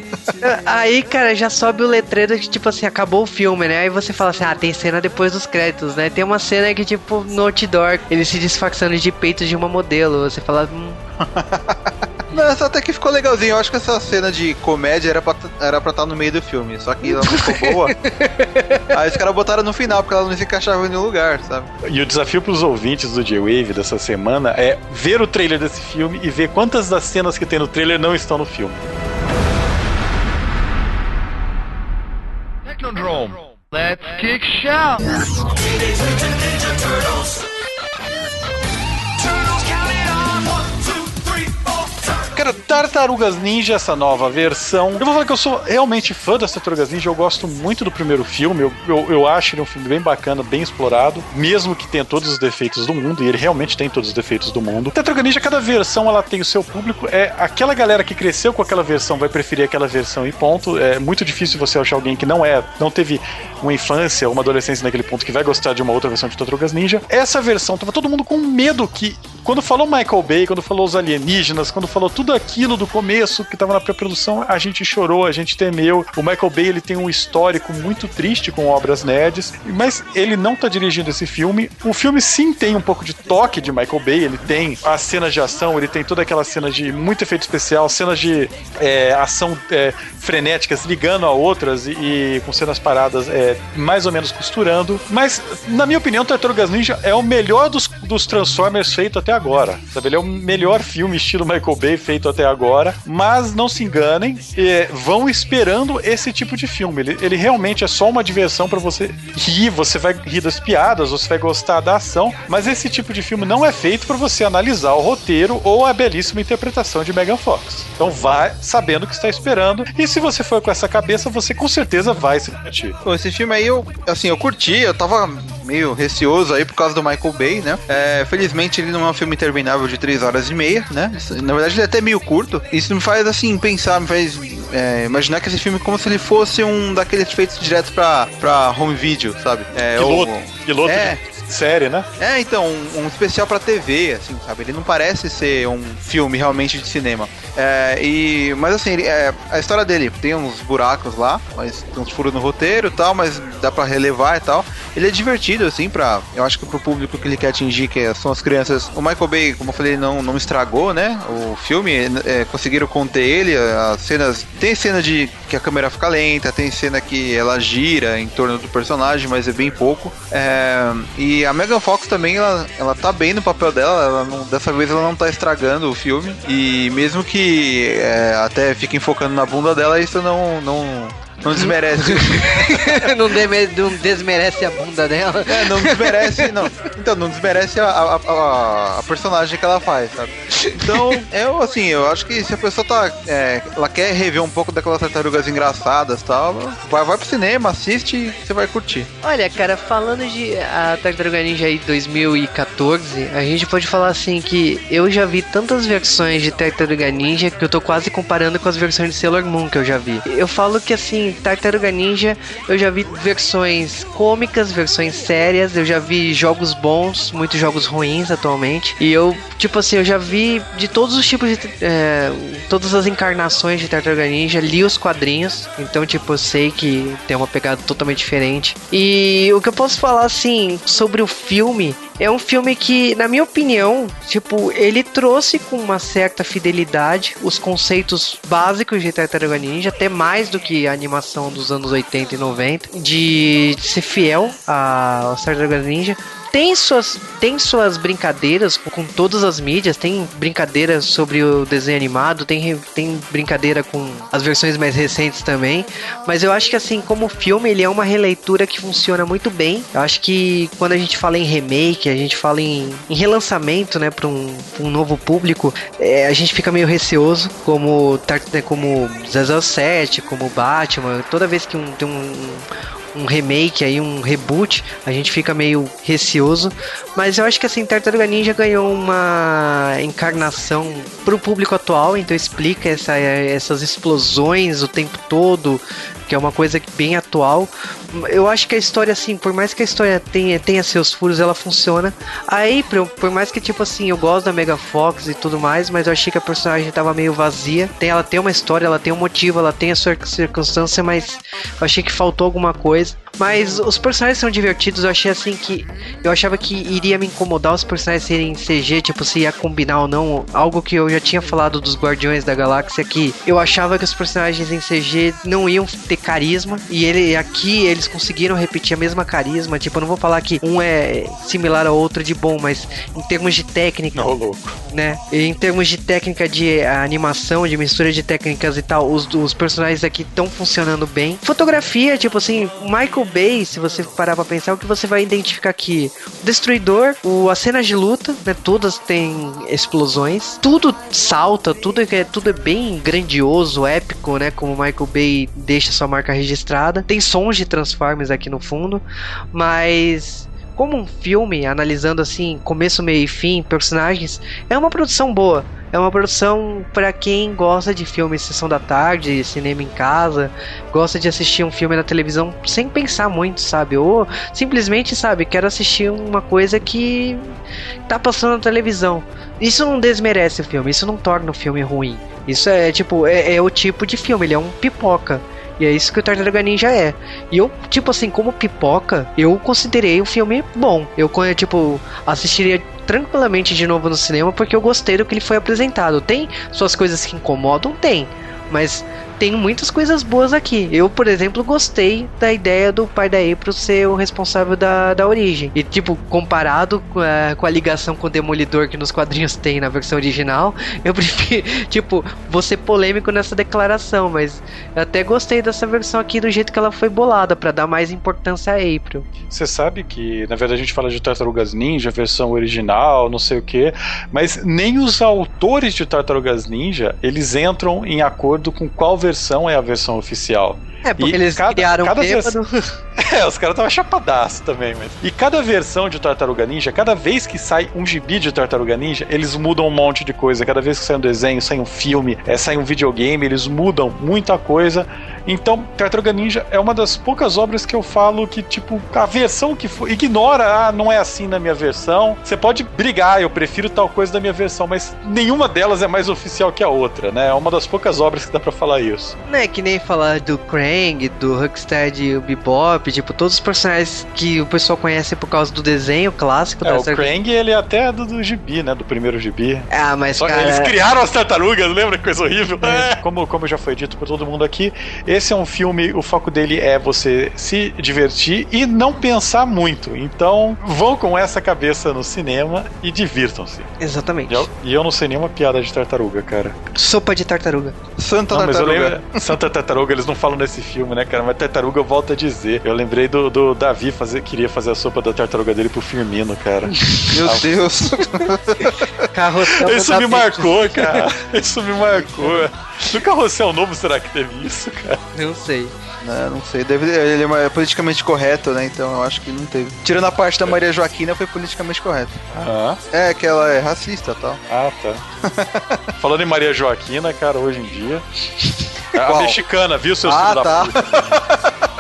Speaker 2: Aí, cara, já sobe o letreiro que, tipo assim, acabou o filme, né? Aí você fala assim, ah, tem cena depois dos créditos, né? Tem uma cena que, tipo, no outdoor, ele se disfarçando de peitos de uma modelo. Você fala, hum,
Speaker 4: Não, essa até que ficou legalzinho. Eu acho que essa cena de comédia era pra era pra estar no meio do filme. Só que ela não ficou boa. Aí os caras botaram no final, porque ela não se encaixava em nenhum lugar, sabe?
Speaker 3: E o desafio pros ouvintes do J-Wave dessa semana é ver o trailer desse filme e ver quantas das cenas que tem no trailer não estão no filme.
Speaker 1: Technodrome. Let's kick shout.
Speaker 3: Cara, Tartarugas Ninja, essa nova versão. Eu vou falar que eu sou realmente fã das Tartarugas Ninja. Eu gosto muito do primeiro filme. Eu, eu, eu acho ele um filme bem bacana, bem explorado. Mesmo que tenha todos os defeitos do mundo. E ele realmente tem todos os defeitos do mundo. Tartaruga Ninja, cada versão ela tem o seu público. É aquela galera que cresceu com aquela versão vai preferir aquela versão e ponto. É muito difícil você achar alguém que não é, não teve uma infância, uma adolescência naquele ponto que vai gostar de uma outra versão de Tartarugas Ninja. Essa versão tava todo mundo com medo que quando falou Michael Bay, quando falou os alienígenas, quando falou tudo aquilo do começo que tava na pré-produção, a gente chorou, a gente temeu. O Michael Bay ele tem um histórico muito triste com obras nerds, mas ele não tá dirigindo esse filme. O filme sim tem um pouco de toque de Michael Bay, ele tem as cenas de ação, ele tem toda aquela cena de muito efeito especial, cenas de é, ação é, frenéticas ligando a outras e, e com cenas paradas é, mais ou menos costurando. Mas, na minha opinião, Tartarugas Ninja é o melhor dos, dos Transformers feito até agora. Sabe? Ele é o melhor filme estilo Michael Bay feito até agora. Mas não se enganem, é, vão esperando esse tipo de filme. Ele, ele realmente é só uma diversão para você rir, você vai rir das piadas, você vai gostar da ação. Mas esse tipo de filme não é feito para você analisar o roteiro ou a belíssima interpretação de Megan Fox. Então vai sabendo o que está esperando. E se você for com essa cabeça, você com certeza vai se divertir.
Speaker 4: Esse filme aí, eu, assim, eu curti, eu tava meio receoso aí por causa do Michael Bay, né? É, felizmente ele não é um filme interminável de 3 horas e meia, né? Na verdade ele é até meio curto. Isso me faz, assim, pensar, me faz é, imaginar que esse filme é como se ele fosse um daqueles feitos direto pra, pra home video, sabe? É,
Speaker 3: Piloto,
Speaker 4: ou-
Speaker 3: piloto
Speaker 4: É.
Speaker 3: de série, né?
Speaker 4: É, então, um, um especial pra TV, assim, sabe? Ele não parece ser um filme realmente de cinema. É, e, mas assim, ele- é, a história dele tem uns buracos lá, mas tem uns furos no roteiro e tal, mas dá pra relevar e tal. Ele é divertido, assim, pra. Eu acho que pro público que ele quer atingir, que são as crianças. O Michael Bay, como eu falei, não, não estragou, né? O filme, é, conseguiram conter ele. As cenas. Tem cena de que a câmera fica lenta, tem cena que ela gira em torno do personagem, mas é bem pouco. É, e a Megan Fox também, ela, ela tá bem no papel dela, ela não- dessa vez ela não tá estragando o filme. E mesmo que é, até fiquem focando na bunda dela, isso não, não, não desmerece.
Speaker 2: não, deme- não desmerece a bunda dela.
Speaker 4: É, não desmerece, não. Então, não desmerece a, a, a- a personagem que ela faz, sabe? Então, eu, assim, eu acho que se a pessoa tá. é, ela quer rever um pouco daquelas tartarugas engraçadas e tal, vai, vai pro cinema, assiste e você vai curtir.
Speaker 2: Olha, cara, falando de a Tartaruga Ninja aí 2014, a gente pode falar assim que eu já vi tantas versões de Tartaruga Ninja que eu tô quase comparando com as versões de Sailor Moon que eu já vi. Eu falo que assim, Tartaruga Ninja, eu já vi versões cômicas, versões sérias, eu já vi jogos bons, muitos jogos ruins atualmente. E eu, tipo assim, eu já vi de todos os tipos de. É, todas as encarnações de Tartaruga Ninja, li os quadrinhos, então, tipo, eu sei que tem uma pegada totalmente diferente. E o que eu posso falar, assim, sobre o filme é um filme que, na minha opinião, tipo, ele trouxe com uma certa fidelidade os conceitos básicos de Tartaruga Ninja, até mais do que a animação dos anos 80 e 90, de ser fiel a Tartaruga Ninja tem suas, tem suas brincadeiras com todas as mídias, tem brincadeiras sobre o desenho animado, tem, tem brincadeira com as versões mais recentes também, mas eu acho que assim, como filme, ele é uma releitura que funciona muito bem. Eu acho que quando a gente fala em remake, a gente fala em, em relançamento, né, para um, um, novo público, é, a gente fica meio receoso, como, como 007, como Batman, toda vez que um, tem um, um remake aí, um reboot, a gente fica meio receoso. Mas eu acho que assim, Tartaruga Ninja ganhou uma encarnação pro público atual, então explica essa, essas explosões o tempo todo, que é uma coisa bem atual. Eu acho que a história, assim, por mais que a história tenha, tenha seus furos, ela funciona. A April, por mais que, tipo assim, eu gosto da Mega Fox e tudo mais, mas eu achei que a personagem tava meio vazia. Tem, ela tem uma história, ela tem um motivo, ela tem a sua circunstância, mas eu achei que faltou alguma coisa. Mas os personagens são divertidos, eu achei assim que. Eu achava que iria me incomodar os personagens serem CG, tipo, se ia combinar ou não. Algo que eu já tinha falado dos Guardiões da Galáxia, que eu achava que os personagens em CG não iam ter carisma. E ele aqui eles conseguiram repetir a mesma carisma. Tipo, eu não vou falar que um é similar ao outro de bom, mas em termos de técnica.
Speaker 3: Não, louco.
Speaker 2: Né? Em termos de técnica de animação, de mistura de técnicas e tal, os, os personagens aqui estão funcionando bem. Fotografia, tipo assim, Michael Bay, se você parar pra pensar, o que você vai identificar aqui? O Destruidor, o, as cenas de luta, né? Todas têm explosões. Tudo salta, tudo é, tudo é bem grandioso, épico, né? Como Michael Bay deixa sua marca registrada. Tem sons de Transformers aqui no fundo, mas como um filme, analisando assim, começo, meio e fim, personagens, é uma produção boa. É uma produção para quem gosta de filme sessão da tarde, cinema em casa, gosta de assistir um filme na televisão sem pensar muito, sabe? Ou simplesmente, sabe, quero assistir uma coisa que tá passando na televisão. Isso não desmerece o filme, isso não torna o filme ruim. Isso é tipo, é, é o tipo de filme, ele é um pipoca. E é isso que o Tartaruga Ninja é. E eu, tipo assim, como pipoca, eu considerei o filme bom. Eu, tipo, assistiria tranquilamente de novo no cinema porque eu gostei do que ele foi apresentado. Tem suas coisas que incomodam? Tem. Mas tem muitas coisas boas aqui. Eu, por exemplo, gostei da ideia do pai da April ser o responsável da, da origem. E, tipo, comparado com a, com a ligação com o Demolidor que nos quadrinhos tem na versão original, eu prefiro, tipo, vou ser polêmico nessa declaração, mas eu até gostei dessa versão aqui do jeito que ela foi bolada, para dar mais importância a April.
Speaker 3: Você sabe que, na verdade, a gente fala de Tartarugas Ninja, versão original, não sei o que, mas nem os autores de Tartarugas Ninja, eles entram em acordo com qual versão versão é a versão oficial.
Speaker 2: É, porque e eles cada, criaram cada vez...
Speaker 3: É, os caras estavam chapadaço também, mas. E cada versão de Tartaruga Ninja, cada vez que sai um gibi de Tartaruga Ninja, eles mudam um monte de coisa. Cada vez que sai um desenho, sai um filme, é, sai um videogame, eles mudam muita coisa. Então, Tartaruga Ninja é uma das poucas obras que eu falo que, tipo, a versão que for, ignora, ah, não é assim na minha versão. Você pode brigar, eu prefiro tal coisa da minha versão, mas nenhuma delas é mais oficial que a outra, né? É uma das poucas obras que dá para falar isso.
Speaker 2: Não é que nem falar do Krang, do Huckstead e o Bebop, tipo, todos os personagens que o pessoal conhece por causa do desenho clássico.
Speaker 3: É, o Krang, ele é até do, do gibi, né? Do primeiro gibi.
Speaker 2: Ah, mas Só cara...
Speaker 3: Eles criaram as tartarugas, lembra? Que coisa horrível. É. Como, como já foi dito por todo mundo aqui, esse é um filme, o foco dele é você se divertir e não pensar muito. Então, vão com essa cabeça no cinema e divirtam-se.
Speaker 2: Exatamente.
Speaker 3: E eu, e eu, não sei nenhuma piada de tartaruga, cara.
Speaker 2: Sopa de tartaruga.
Speaker 4: Santa não, tartaruga.
Speaker 3: Lembro, Santa tartaruga, eles não falam nesse filme, né, cara? Mas tartaruga eu volto a dizer. Eu lembrei do, do Davi fazer, queria fazer a sopa da tartaruga dele pro Firmino, cara.
Speaker 4: Meu ah, Deus.
Speaker 3: Isso me marcou, cara. Isso me marcou. No carrossel novo, será que teve isso, cara?
Speaker 2: Não sei.
Speaker 4: Não, não sei. Deve, ele é politicamente correto, né? Então eu acho que não teve. Tirando a parte da Maria Joaquina, foi politicamente correto.
Speaker 3: Ah.
Speaker 4: É, que ela é racista e tal.
Speaker 3: Ah, tá. Falando em Maria Joaquina, cara, hoje em dia. A
Speaker 4: Qual?
Speaker 3: mexicana, viu, seu
Speaker 4: Ah,
Speaker 3: filho da
Speaker 4: tá.
Speaker 3: puta?